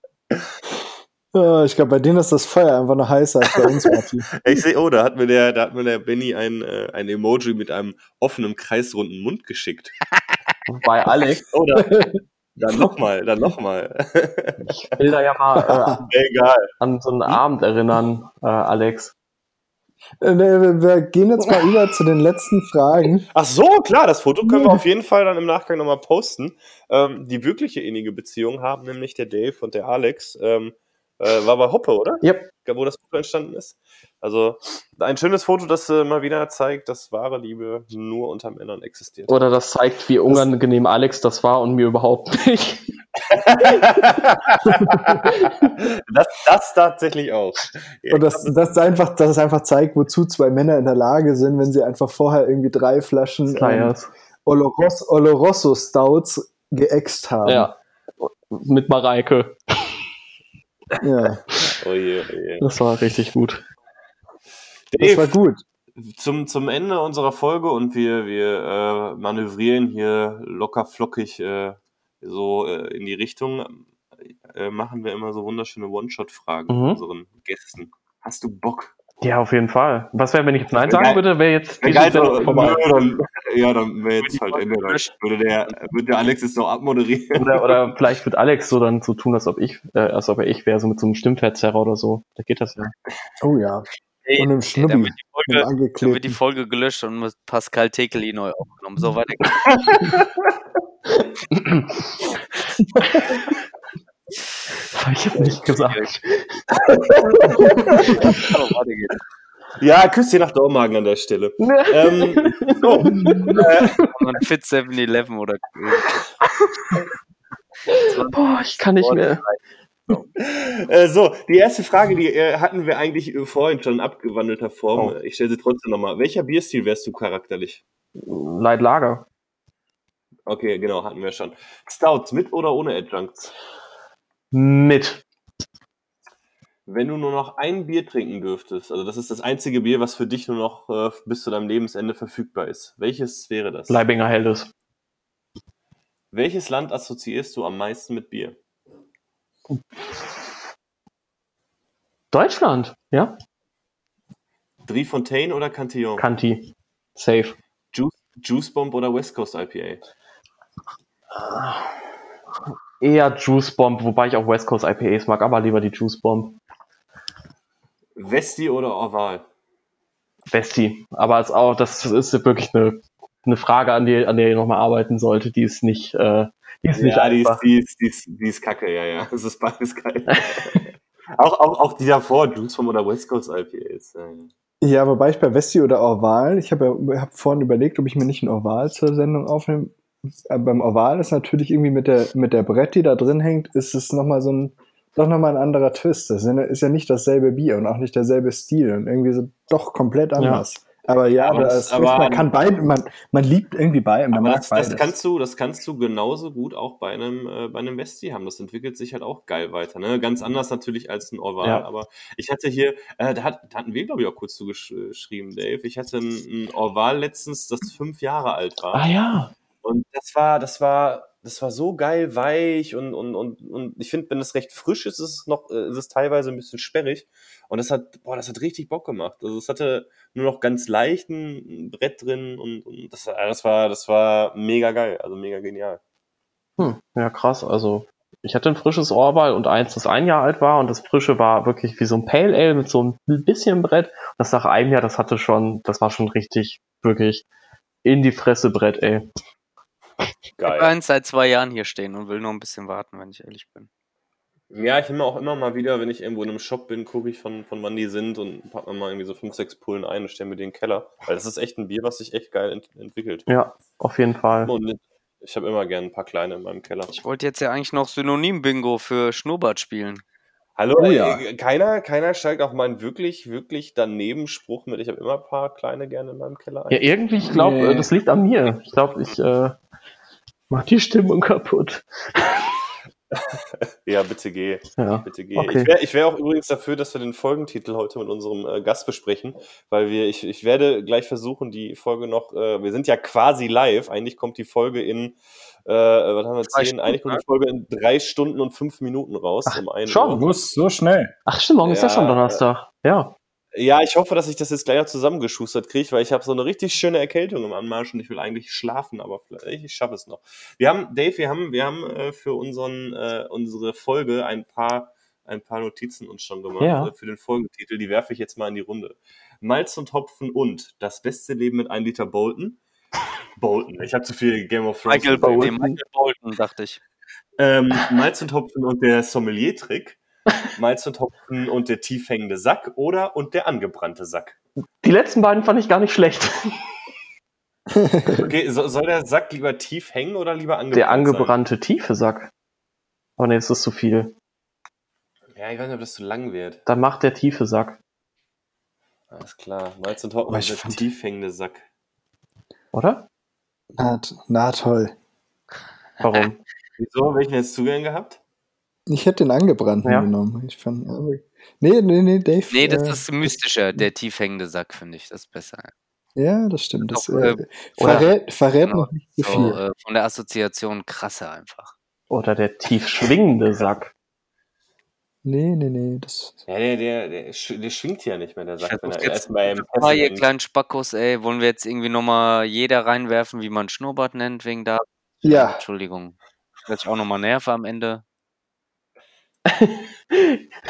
Ich glaube, bei denen ist das Feuer einfach noch heißer als bei uns, Martin. [LAUGHS] Ich sehe, oh, da hat mir der, da hat mir der Benny ein, äh, ein Emoji mit einem offenen, kreisrunden Mund geschickt. [LAUGHS] Bei Alex, Oder? [LAUGHS] Dann nochmal, dann nochmal. ich will da ja mal Egal. äh, an so einen Abend erinnern, äh, Alex. Äh, wir- gehen jetzt mal [LAUGHS] über zu den letzten Fragen. Ach so, klar, das Foto können wir auf jeden Fall dann im Nachgang nochmal posten. Ähm, die wirkliche innige Beziehung haben nämlich der Dave und der Alex. Ähm, äh, war bei Hoppe, oder? Yep. Wo das Foto entstanden ist. Also ein schönes Foto, das äh, mal wieder zeigt, dass wahre Liebe nur unter Männern existiert. Oder das zeigt, wie unangenehm Alex das war und mir überhaupt nicht. [LAUGHS] das, das tatsächlich auch. Ja, Und das, das, einfach, das einfach zeigt, wozu zwei Männer in der Lage sind, wenn sie einfach vorher irgendwie drei Flaschen ähm. Oloros, Oloroso Stouts geäxt haben. Ja. Mit Mareike. ja. Oh je, oh je. Das war richtig gut. Das war gut. zum, zum Ende unserer Folge und wir, wir äh, manövrieren hier locker flockig äh, so äh, in die Richtung, äh, machen wir immer so wunderschöne One-Shot-Fragen Mhm. unseren Gästen. Hast du Bock? Ja, auf jeden Fall. Was wäre, wenn ich jetzt Nein sagen geil. würde, wäre jetzt Wär geil, Sendung vorbei. nö, dann, ja, dann wäre jetzt halt Ende. Dann würde der, würde der Alex jetzt noch abmoderieren. Oder, oder vielleicht wird Alex so dann so tun, als ob ich, äh, als ob er ich wäre, so mit so einem Stimmverzerrer oder so. Da geht das ja. Oh ja. Ey, Und im ey, Schnubbi. dann wird die Mit Folge, dann wird die. Folge gelöscht und mit Pascal Tekeli neu aufgenommen. So weiter habe [LAUGHS] ich jetzt nicht gesagt. [LAUGHS] Ja, Küsschen nach Dormagen an der Stelle. [LAUGHS] ähm, so, äh, Fit 7-Eleven oder Boah, ich kann nicht mehr. [LAUGHS] Äh, so, die erste Frage, die äh, hatten wir eigentlich äh, vorhin schon in abgewandelter Form. Oh. Ich stelle sie trotzdem nochmal. Welcher Bierstil wärst du charakterlich? Light Lager. Okay, genau, hatten wir schon. Stout, mit oder ohne Adjuncts? Mit. Wenn du nur noch ein Bier trinken dürftest, also das ist das einzige Bier, was für dich nur noch äh, bis zu deinem Lebensende verfügbar ist. Welches wäre das? Leibinger Helles. Welches Land assoziierst du am meisten mit Bier? Deutschland. Ja? Driefontaine oder Cantillon? Kanti. Safe. Juice, Juice Bomb oder West Coast IPA? Eher Juice Bomb, wobei ich auch West Coast IPAs mag, aber lieber die Juice Bomb. Westi oder Orval? Bestie. Aber es auch, das ist wirklich eine, eine Frage, an der, an der ihr nochmal arbeiten sollte. Die ist nicht, äh, die ist nicht ja, die ist, einfach. die, ist, die, ist, die ist kacke, ja, ja. Das ist beides geil. [LAUGHS] auch, auch, auch die davor, Juice Bomb oder West Coast IPAs. Ja, ja. Ja, wobei ich bei Westi oder Orval, ich habe ja, hab vorhin überlegt, ob ich mir nicht ein Orval zur Sendung aufnehme. Aber beim Orval ist natürlich irgendwie mit der, mit der Brett, die da drin hängt, ist es nochmal so ein, doch nochmal ein anderer Twist. Das ist ja nicht dasselbe Bier und auch nicht derselbe Stil und irgendwie so doch komplett anders. Aber ja, Aber das, aber- man kann beide, man, man liebt irgendwie beide, man Aber das, das, kannst du, das kannst du genauso gut auch bei einem, äh, bei einem Westi haben. Das entwickelt sich halt auch geil weiter. Ne? Ganz anders natürlich als ein Orval. Ja. Aber ich hatte hier, äh, da, hat, da hatten wir, glaube ich, auch kurz zugeschrieben, Dave. Ich hatte ein, ein Orval letztens, das fünf Jahre alt war. Ah ja. Und das war, das war, das war so geil weich und, und, und, und ich finde, wenn es recht frisch ist, ist es noch, äh, ist es teilweise ein bisschen sperrig. Und das hat, boah, das hat richtig Bock gemacht. Also es hatte nur noch ganz leichten Brett drin und, und das, war- das war, das war mega geil, also mega genial. Hm, ja, krass. Also, ich hatte ein frisches Orwal und eins, das ein Jahr alt war und das frische war wirklich wie so ein Pale Ale mit so ein bisschen Brett. Das nach einem Jahr, das hatte schon, das war schon richtig, wirklich in die Fresse Brett, ey. Ich Geil. habe eins seit zwei Jahren hier stehen und will noch ein bisschen warten, wenn ich ehrlich bin. Ja, ich nehme auch immer mal wieder, wenn ich irgendwo in einem Shop bin, gucke ich von, von wann die sind und pack mir mal irgendwie so fünf, sechs Pullen ein und stelle mir den in den Keller. Weil das ist echt ein Bier, was sich echt geil ent entwickelt. Ja, auf jeden Fall. Und ich habe immer gern ein paar kleine in meinem Keller. Ich wollte jetzt ja eigentlich noch Synonym-Bingo für Schnurrbart spielen. Hallo, Oh äh, ja. keiner, keiner steigt auf meinen wirklich, wirklich daneben Spruch mit. Ich habe immer ein paar kleine gerne in meinem Keller. Ja, irgendwie, ich glaube, Nee. das liegt an mir. Ich glaube, ich äh, mach die Stimmung kaputt. [LAUGHS] Ja, bitte geh. Ja. Bitte geh. Okay. Ich wäre ich wär auch übrigens dafür, dass wir den Folgentitel heute mit unserem äh, Gast besprechen, weil wir, ich, ich werde gleich versuchen, die Folge noch, äh, wir sind ja quasi live, eigentlich kommt die Folge in, äh, was haben wir, Drei zehn, Stunden, eigentlich kommt die Folge in drei Stunden und fünf Minuten raus. Ach, um 1 schon? Uhr. Muss so schnell. Ach stimmt, morgen ist ja Ja, schon Donnerstag. Ja. Ja, ich hoffe, dass ich das jetzt gleich noch zusammengeschustert kriege, weil ich habe so eine richtig schöne Erkältung im Anmarsch und ich will eigentlich schlafen, aber vielleicht ich schaffe es noch. Wir haben, Dave, wir haben, wir haben äh, für unseren, äh, unsere Folge ein paar, ein paar Notizen uns schon gemacht Ja. äh, für den Folgetitel. Die werfe ich jetzt mal in die Runde. Malz und Hopfen und das beste Leben mit einem Liter Bolton. Bolton. Ich habe zu viel Game of Thrones. Michael. Bolton. Michael Bolton, dachte ich. Ähm, Malz und Hopfen und der Sommelier-Trick. Malz und Hopfen und der tief hängende Sack oder und der angebrannte Sack. Die letzten beiden fand ich gar nicht schlecht. Okay, so, soll der Sack lieber tief hängen oder lieber angebrannt Der angebrannte tiefe Sack. Oh ne, ist das zu viel. sein? Ja, ich weiß nicht, ob das zu lang wird. Dann macht der tiefe Sack, Alles klar. Malz und Hopfen ich der tief hängende Sack. oder? Na, na toll. Warum? Wieso? Welchen jetzt zugehört gehabt? Ich hätte den angebrannten Ja. genommen. Ich fand, nee, nee, nee, Dave. Nee, das äh, ist mystischer. Der tief hängende Sack, finde ich. Das ist besser. Ja, das stimmt. Das Doch, äh, äh, verrät, verrät genau, noch nicht zu So, viel. äh, von der Assoziation krasser einfach. Oder der tief schwingende Sack. Nee, nee, nee. Das, Ja, der, der, der, sch- der schwingt ja nicht mehr, der Sack, wenn er jetzt- erst beim Aber ihr kleinen Spackos, ey, wollen wir jetzt irgendwie nochmal jeder reinwerfen, wie man Schnurrbart nennt, wegen da? ja, Entschuldigung. Dass ich auch nochmal nerve am Ende. [LAUGHS]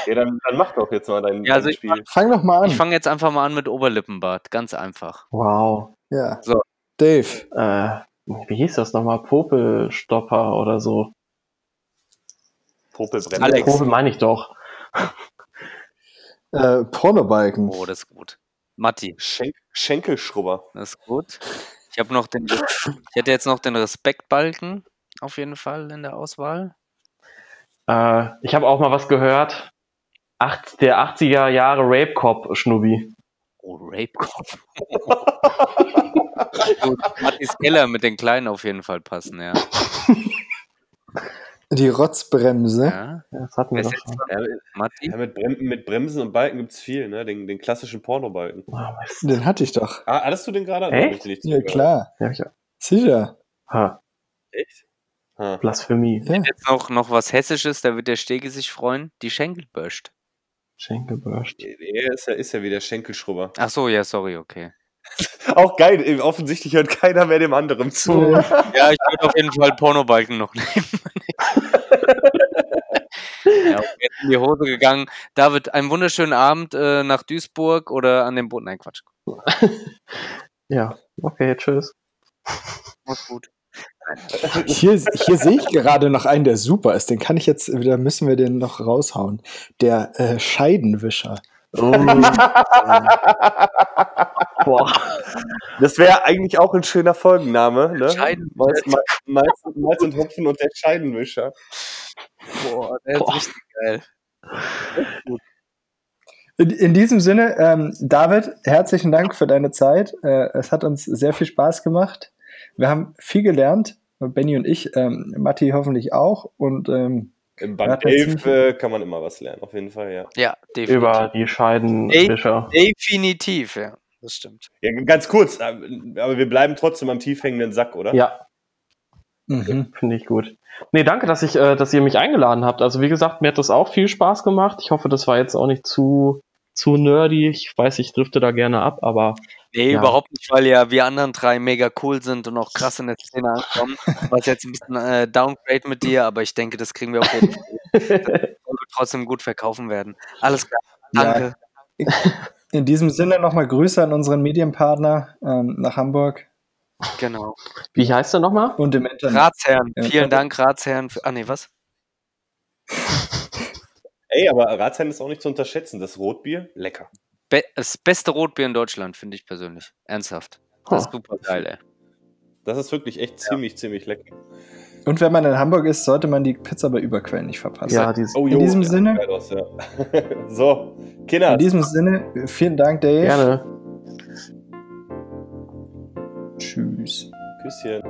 Ja, dann, dann mach doch jetzt mal dein, Ja, also dein ich Spiel. fang doch mal an. Ich fange jetzt einfach mal an mit Oberlippenbart. Ganz einfach. Wow. ja. So. Dave. Äh, wie hieß das nochmal? Popelstopper oder so. Popelbrenner. Alex. Popel meine ich doch. Äh, Pornobalken. Oh, das ist gut. Matti, Schenk Schenkelschrubber. das ist gut. Ich habe noch den, ich hätte jetzt noch den Respektbalken auf jeden Fall in der Auswahl. Äh, ich habe auch mal was gehört. Acht, der 80er Jahre Rape Cop Schnubi. Oh, Rape Cop. [LAUGHS] gut, Mattis Keller mit den Kleinen auf jeden Fall passen, ja. [LAUGHS] Die Rotzbremse. ja. Das hatten wir doch schon. Ja, mit, Brem mit Bremsen und Balken gibt's viel, ne? Den, den klassischen Pornobalken. Oh. Den hatte ich doch. Ah, hattest du den gerade? Echt? Ja, klar. Ja, ich, Sicher. ha, Echt? Ha. Blasphemie. Ja. Jetzt noch, noch was Hessisches, da wird der Stege sich freuen. Die Schenkelbürst. Schenkelbürst. Er ist ja, ist ja wieder Schenkelschrubber. Ach so, ja, sorry, okay. [LAUGHS] Auch geil, äh, offensichtlich hört keiner mehr dem anderen zu. [LAUGHS] Ja, ich würde auf jeden Fall Pornobalken noch nehmen. [LAUGHS] ja, in die Hose gegangen. David, einen wunderschönen Abend äh, nach Duisburg oder an dem Boot. Nein, Quatsch. Ja, okay, tschüss. Mach's gut. Hier, hier sehe ich gerade noch einen, der super ist. Den kann ich jetzt, da müssen wir den noch raushauen. Der äh, Scheidenwischer. Oh. Boah. Das wäre eigentlich auch ein schöner Folgenname, ne? Malz, Malz, Malz, Malz und Hopfen und der Scheidenwischer. Boah, der ist Boah. richtig geil. In, in diesem Sinne, ähm, David, herzlichen Dank für deine Zeit. Äh, es hat uns sehr viel Spaß gemacht. Wir haben viel gelernt. Benny und ich, ähm, Matti hoffentlich auch. Und ähm, Im Band tatsächlich. 11 äh, kann man immer was lernen, auf jeden Fall, ja. Ja, definitiv. Über die Scheidenwischer. Definitiv, ja. Das stimmt. ja. Ganz kurz, äh, aber wir bleiben trotzdem am tief hängenden Sack, oder? Ja, mhm. finde ich gut. Nee, danke, dass ich, äh, dass ihr mich eingeladen habt. Also wie gesagt, mir hat das auch viel Spaß gemacht. Ich hoffe, das war jetzt auch nicht zu, zu nerdy. Ich weiß, ich drifte da gerne ab, aber Nee, Ja. überhaupt nicht, weil ja wir anderen drei mega cool sind und auch krass in der Szene ankommen. Was jetzt ein bisschen äh, Downgrade mit dir, aber ich denke, das kriegen wir auf jeden Fall. Das wird trotzdem gut verkaufen werden. Alles klar. Danke. in diesem Sinne nochmal Grüße an unseren Medienpartner ähm, nach Hamburg Genau. wie heißt der nochmal? und im Internet. Ratsherren. Ja. Vielen Dank, Ratsherren. Für, ah, nee, was? Ey, aber Ratsherrn ist auch nicht zu unterschätzen. Das Rotbier, lecker. Be das beste Rotbier in Deutschland, finde ich persönlich. Ernsthaft. Das ist super geil, ey. Das ist wirklich echt ziemlich, ziemlich lecker. Und wenn man in Hamburg ist, sollte man die Pizza bei Überquellen nicht verpassen. Ja, die ist Oh, In diesem sieht Sinne- Aus, ja. [LAUGHS] so, Kinder. In diesem Sinne, vielen Dank, Dave. gerne. Tschüss. Küsschen.